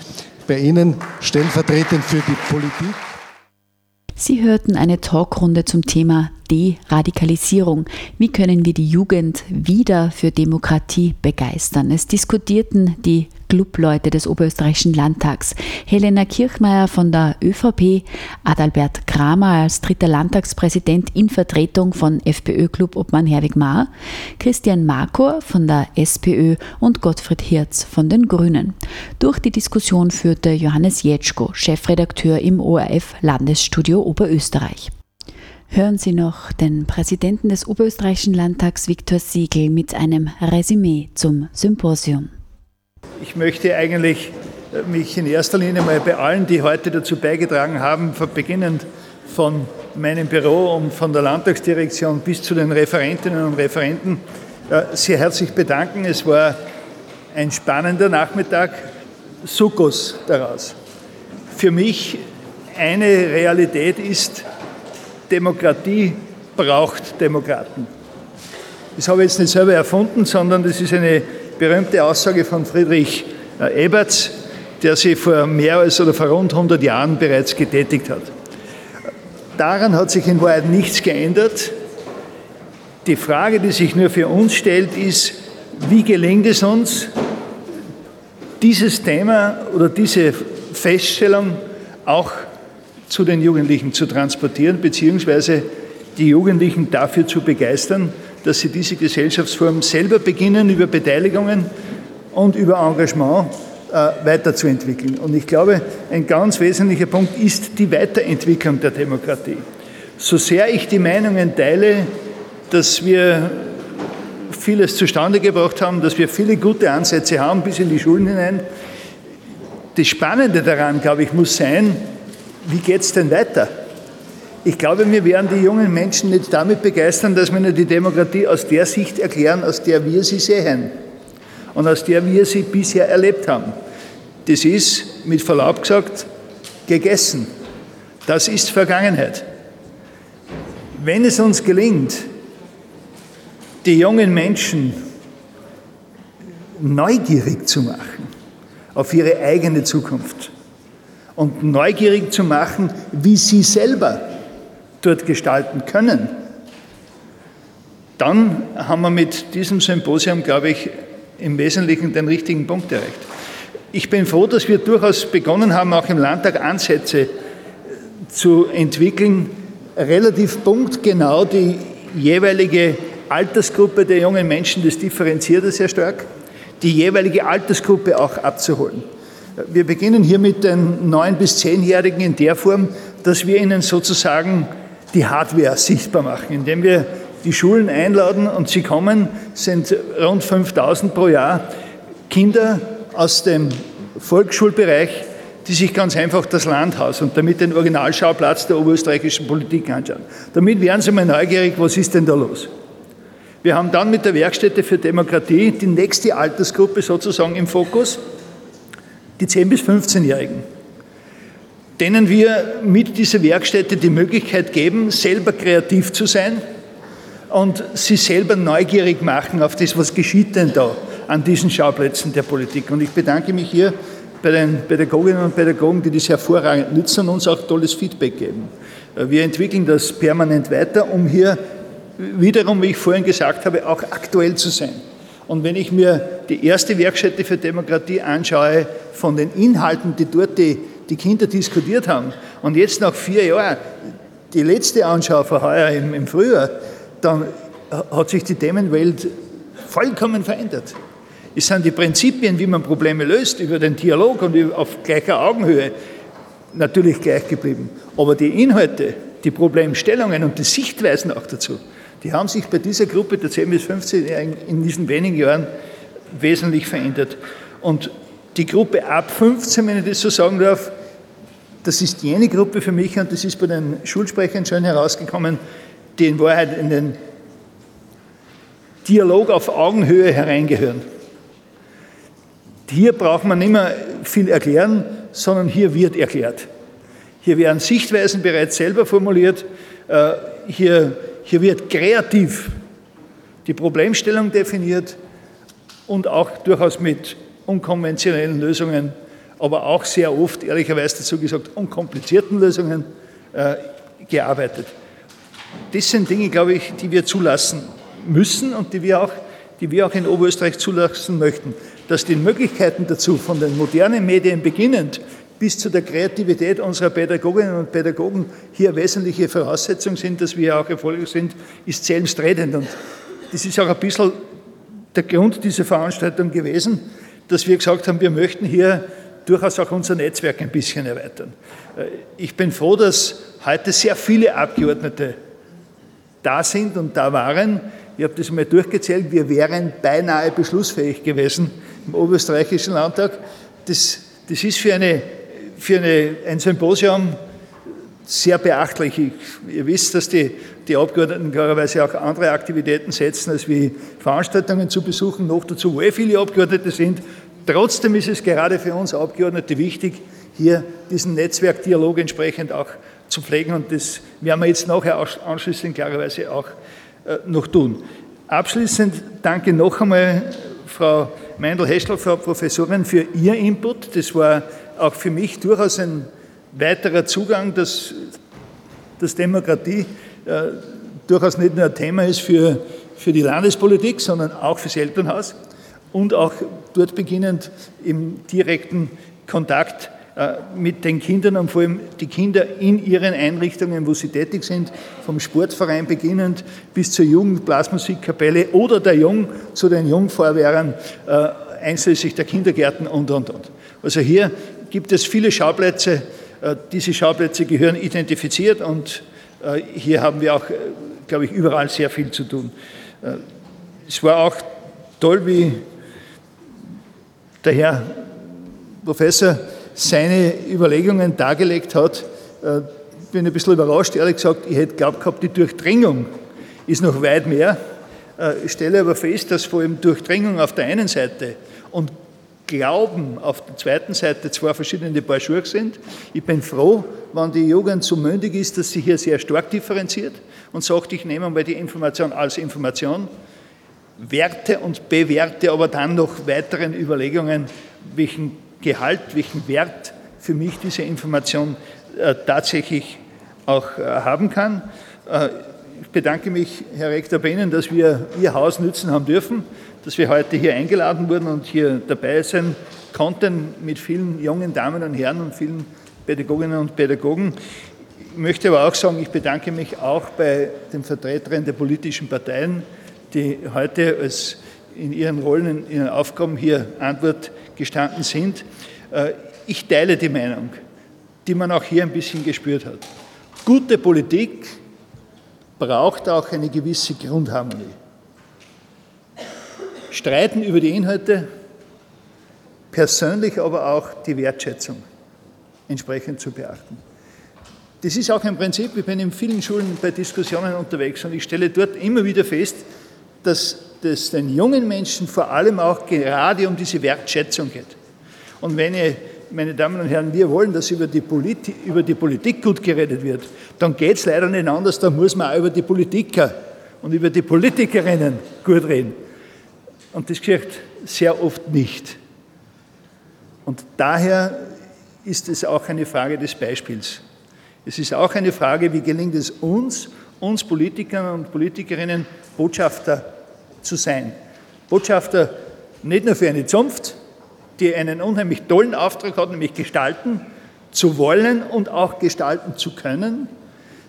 bei Ihnen stellvertretend für die Politik. Sie hörten eine Talkrunde zum Thema Deradikalisierung. Wie können wir die Jugend wieder für Demokratie begeistern? Es diskutierten die Clubleute des Oberösterreichischen Landtags. Helena Kirchmeier von der ÖVP, Adalbert Kramer als dritter Landtagspräsident in Vertretung von FPÖ-Club Obmann Herwig Mahr, Christian Markor von der SPÖ und Gottfried Hirz von den Grünen. Durch die Diskussion führte Johannes Jetschko, Chefredakteur im ORF Landesstudio Oberösterreich. Hören Sie noch den Präsidenten des Oberösterreichischen Landtags Viktor Siegel mit einem Resümee zum Symposium. Ich möchte eigentlich äh, mich in erster Linie mal bei allen, die heute dazu beigetragen haben, beginnend von meinem Büro und von der Landtagsdirektion bis zu den Referentinnen und Referenten, äh, sehr herzlich bedanken. Es war ein spannender Nachmittag, Sukkos daraus. Für mich eine Realität ist, Demokratie braucht Demokraten. Das habe ich jetzt nicht selber erfunden, sondern das ist eine berühmte Aussage von Friedrich äh, Eberts, der sich vor mehr als oder vor rund 100 Jahren bereits getätigt hat. Daran hat sich in Wahrheit nichts geändert. Die Frage, die sich nur für uns stellt, ist, wie gelingt es uns, dieses Thema oder diese Feststellung auch zu den Jugendlichen zu transportieren, beziehungsweise die Jugendlichen dafür zu begeistern, dass sie diese Gesellschaftsform selber beginnen, über Beteiligungen und über Engagement äh, weiterzuentwickeln. Und ich glaube, ein ganz wesentlicher Punkt ist die Weiterentwicklung der Demokratie. So sehr ich die Meinungen teile, dass wir vieles zustande gebracht haben, dass wir viele gute Ansätze haben bis in die Schulen hinein. Das Spannende daran, glaube ich, muss sein, wie geht es denn weiter? Ich glaube, wir werden die jungen Menschen nicht damit begeistern, dass wir ihnen die Demokratie aus der Sicht erklären, aus der wir sie sehen und aus der wir sie bisher erlebt haben. Das ist, mit Verlaub gesagt, gegessen. Das ist Vergangenheit. Wenn es uns gelingt, die jungen Menschen neugierig zu machen auf ihre eigene Zukunft und neugierig zu machen, wie sie selber dort gestalten können, dann haben wir mit diesem Symposium, glaube ich, im Wesentlichen den richtigen Punkt erreicht. Ich bin froh, dass wir durchaus begonnen haben, auch im Landtag Ansätze zu entwickeln, relativ punktgenau die jeweilige Altersgruppe der jungen Menschen, das differenziert er sehr stark, die jeweilige Altersgruppe auch abzuholen. Wir beginnen hier mit den 9- bis 10-Jährigen in der Form, dass wir ihnen sozusagen die Hardware sichtbar machen, indem wir die Schulen einladen und sie kommen, sind rund 5000 pro Jahr Kinder aus dem Volksschulbereich, die sich ganz einfach das Landhaus und damit den Originalschauplatz der oberösterreichischen Politik anschauen. Damit werden sie mal neugierig, was ist denn da los? Wir haben dann mit der Werkstätte für Demokratie die nächste Altersgruppe sozusagen im Fokus, die 10- bis 15-Jährigen denen wir mit dieser Werkstätte die Möglichkeit geben, selber kreativ zu sein und sie selber neugierig machen auf das, was geschieht denn da an diesen Schauplätzen der Politik. Und ich bedanke mich hier bei den Pädagoginnen und Pädagogen, die das hervorragend nützen und uns auch tolles Feedback geben. Wir entwickeln das permanent weiter, um hier wiederum, wie ich vorhin gesagt habe, auch aktuell zu sein. Und wenn ich mir die erste Werkstätte für Demokratie anschaue, von den Inhalten, die dort die die Kinder diskutiert haben und jetzt nach vier Jahren die letzte anschaue von heuer im, im Frühjahr, dann hat sich die Themenwelt vollkommen verändert. Es sind die Prinzipien, wie man Probleme löst, über den Dialog und auf gleicher Augenhöhe natürlich gleich geblieben. Aber die Inhalte, die Problemstellungen und die Sichtweisen auch dazu, die haben sich bei dieser Gruppe der 10 bis 15 in diesen wenigen Jahren wesentlich verändert. Und die Gruppe ab 15, wenn ich das so sagen darf, das ist jene Gruppe für mich, und das ist bei den Schulsprechern schon herausgekommen, die in Wahrheit in den Dialog auf Augenhöhe hereingehören. Hier braucht man nicht mehr viel erklären, sondern hier wird erklärt. Hier werden Sichtweisen bereits selber formuliert. Äh, hier, hier wird kreativ die Problemstellung definiert und auch durchaus mit unkonventionellen Lösungen, aber auch sehr oft, ehrlicherweise dazu gesagt, unkomplizierten Lösungen äh, gearbeitet. Das sind Dinge, glaube ich, die wir zulassen müssen und die wir auch, die wir auch in Oberösterreich zulassen möchten. Dass die Möglichkeiten dazu von den modernen Medien beginnend bis zu der Kreativität unserer Pädagoginnen und Pädagogen hier wesentliche Voraussetzung sind, dass wir auch erfolgreich sind, ist selbstredend. Und das ist auch ein bisschen der Grund dieser Veranstaltung gewesen, dass wir gesagt haben, wir möchten hier durchaus auch unser Netzwerk ein bisschen erweitern. Äh, ich bin froh, dass heute sehr viele Abgeordnete da sind und da waren. Ich habe das mal durchgezählt, wir wären beinahe beschlussfähig gewesen im Oberösterreichischen Landtag. Das, das ist für eine für eine, ein Symposium sehr beachtlich. Ich, ihr wisst, dass die, die Abgeordneten klarerweise auch andere Aktivitäten setzen, als wie Veranstaltungen zu besuchen, noch dazu, wo eh viele Abgeordnete sind. Trotzdem ist es gerade für uns Abgeordnete wichtig, hier diesen Netzwerkdialog entsprechend auch zu pflegen und das werden wir jetzt nachher anschließend klarerweise auch äh, noch tun. Abschließend danke noch einmal Frau Meindl-Heschel, Frau Professorin, für Ihr Input. Das war auch für mich durchaus ein weiterer Zugang, dass, dass Demokratie äh, durchaus nicht nur ein Thema ist für, für die Landespolitik, sondern auch fürs Elternhaus und auch dort beginnend im direkten Kontakt mit den Kindern und vor allem die Kinder in ihren Einrichtungen, wo sie tätig sind, vom Sportverein beginnend bis zur Jugendblasmusikkapelle oder der Jung zu den Jungfeuerwehren, äh, einschließlich der Kindergärten und, und, und. Also hier gibt es viele Schauplätze. Äh, diese Schauplätze gehören identifiziert und äh, hier haben wir auch, äh, glaube ich, überall sehr viel zu tun. Es war auch toll, wie der Herr Professor seine Überlegungen dargelegt hat. Ich bin ein bisschen überrascht, ehrlich gesagt. Ich hätte glaubt gehabt, die Durchdringung ist noch weit mehr. Ich stelle aber fest, dass vor allem Durchdringung auf der einen Seite und Glauben auf der zweiten Seite zwei verschiedene Paar sind. Ich bin froh, wenn die Jugend so mündig ist, dass sie hier sehr stark differenziert und sagt, ich nehme mal die Information als Information, werte und bewerte aber dann noch weiteren Überlegungen, welchen Gehalt, welchen Wert für mich diese Information äh, tatsächlich auch äh, haben kann. Äh, ich bedanke mich, Herr Rektor, bei Ihnen, dass wir Ihr Haus nützen haben dürfen dass wir heute hier eingeladen wurden und hier dabei sein konnten mit vielen jungen Damen und Herren und vielen Pädagoginnen und Pädagogen. Ich möchte aber auch sagen, ich bedanke mich auch bei den Vertretern der politischen Parteien, die heute als in ihren Rollen, in ihren Aufgaben hier Antwort gestanden sind. Äh, ich teile die Meinung, die man auch hier ein bisschen gespürt hat. Gute Politik braucht auch eine gewisse Grundharmonie streiten über die Inhalte, persönlich aber auch die Wertschätzung entsprechend zu beachten. Das ist auch ein Prinzip, ich bin in vielen Schulen bei Diskussionen unterwegs und ich stelle dort immer wieder fest, dass es den jungen Menschen vor allem auch gerade um diese Wertschätzung geht. Und wenn ihr, meine Damen und Herren, wir wollen, dass über die, Politik, über die Politik gut geredet wird, dann geht es leider nicht anders, da muss man auch über die Politiker und über die Politikerinnen gut reden. Und das geschieht sehr oft nicht. Und daher ist es auch eine Frage des Beispiels. Es ist auch eine Frage, wie gelingt es uns, uns Politikern und Politikerinnen, Botschafter zu sein. Botschafter nicht nur für eine Zunft, die einen unheimlich tollen Auftrag hat, nämlich gestalten zu wollen und auch gestalten zu können,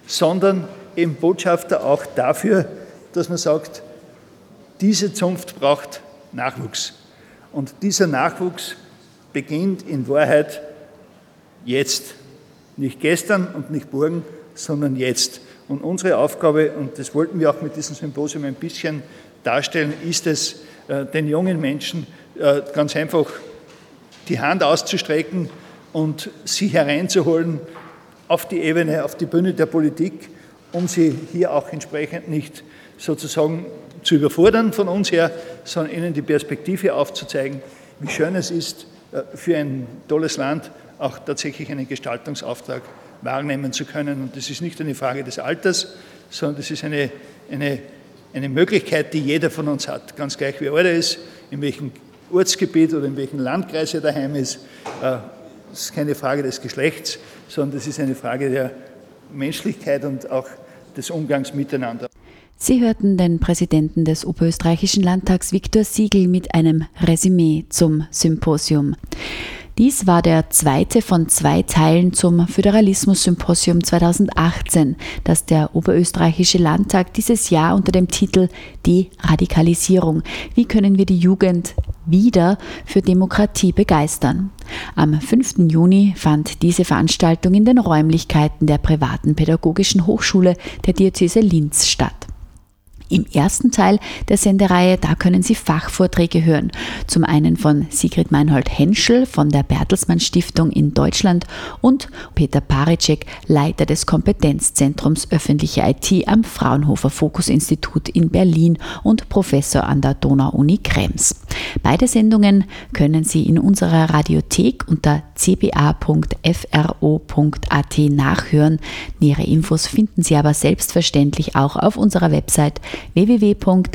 sondern eben Botschafter auch dafür, dass man sagt, diese Zunft braucht Nachwuchs. Und dieser Nachwuchs beginnt in Wahrheit jetzt. Nicht gestern und nicht morgen, sondern jetzt. Und unsere Aufgabe, und das wollten wir auch mit diesem Symposium ein bisschen darstellen, ist es, äh, den jungen Menschen äh, ganz einfach die Hand auszustrecken und sie hereinzuholen auf die Ebene, auf die Bühne der Politik, um sie hier auch entsprechend nicht sozusagen zu überfordern von uns her, sondern ihnen die Perspektive aufzuzeigen, wie schön es ist, äh, für ein tolles Land auch tatsächlich einen Gestaltungsauftrag wahrnehmen zu können. Und das ist nicht eine Frage des Alters, sondern das ist eine, eine, eine Möglichkeit, die jeder von uns hat, ganz gleich wie er ist, in welchem Ortsgebiet oder in welchem Landkreis er daheim ist. Äh, das ist keine Frage des Geschlechts, sondern das ist eine Frage der Menschlichkeit und auch des Umgangs miteinander. Sie hörten den Präsidenten des Oberösterreichischen Landtags Viktor Siegel mit einem Resümee zum Symposium. Dies war der zweite von zwei Teilen zum Föderalismus-Symposium 2018, das der Oberösterreichische Landtag dieses Jahr unter dem Titel Die Radikalisierung. Wie können wir die Jugend wieder für Demokratie begeistern? Am 5. Juni fand diese Veranstaltung in den Räumlichkeiten der privaten Pädagogischen Hochschule der Diözese Linz statt. Im ersten Teil der Sendereihe, da können Sie Fachvorträge hören. Zum einen von Sigrid Meinhold-Henschel von der Bertelsmann Stiftung in Deutschland und Peter Paricek, Leiter des Kompetenzzentrums öffentliche IT am Fraunhofer Fokus Institut in Berlin und Professor an der Donau-Uni Krems. Beide Sendungen können Sie in unserer Radiothek unter cba.fro.at nachhören. Nähere Infos finden Sie aber selbstverständlich auch auf unserer Website www.frf.at.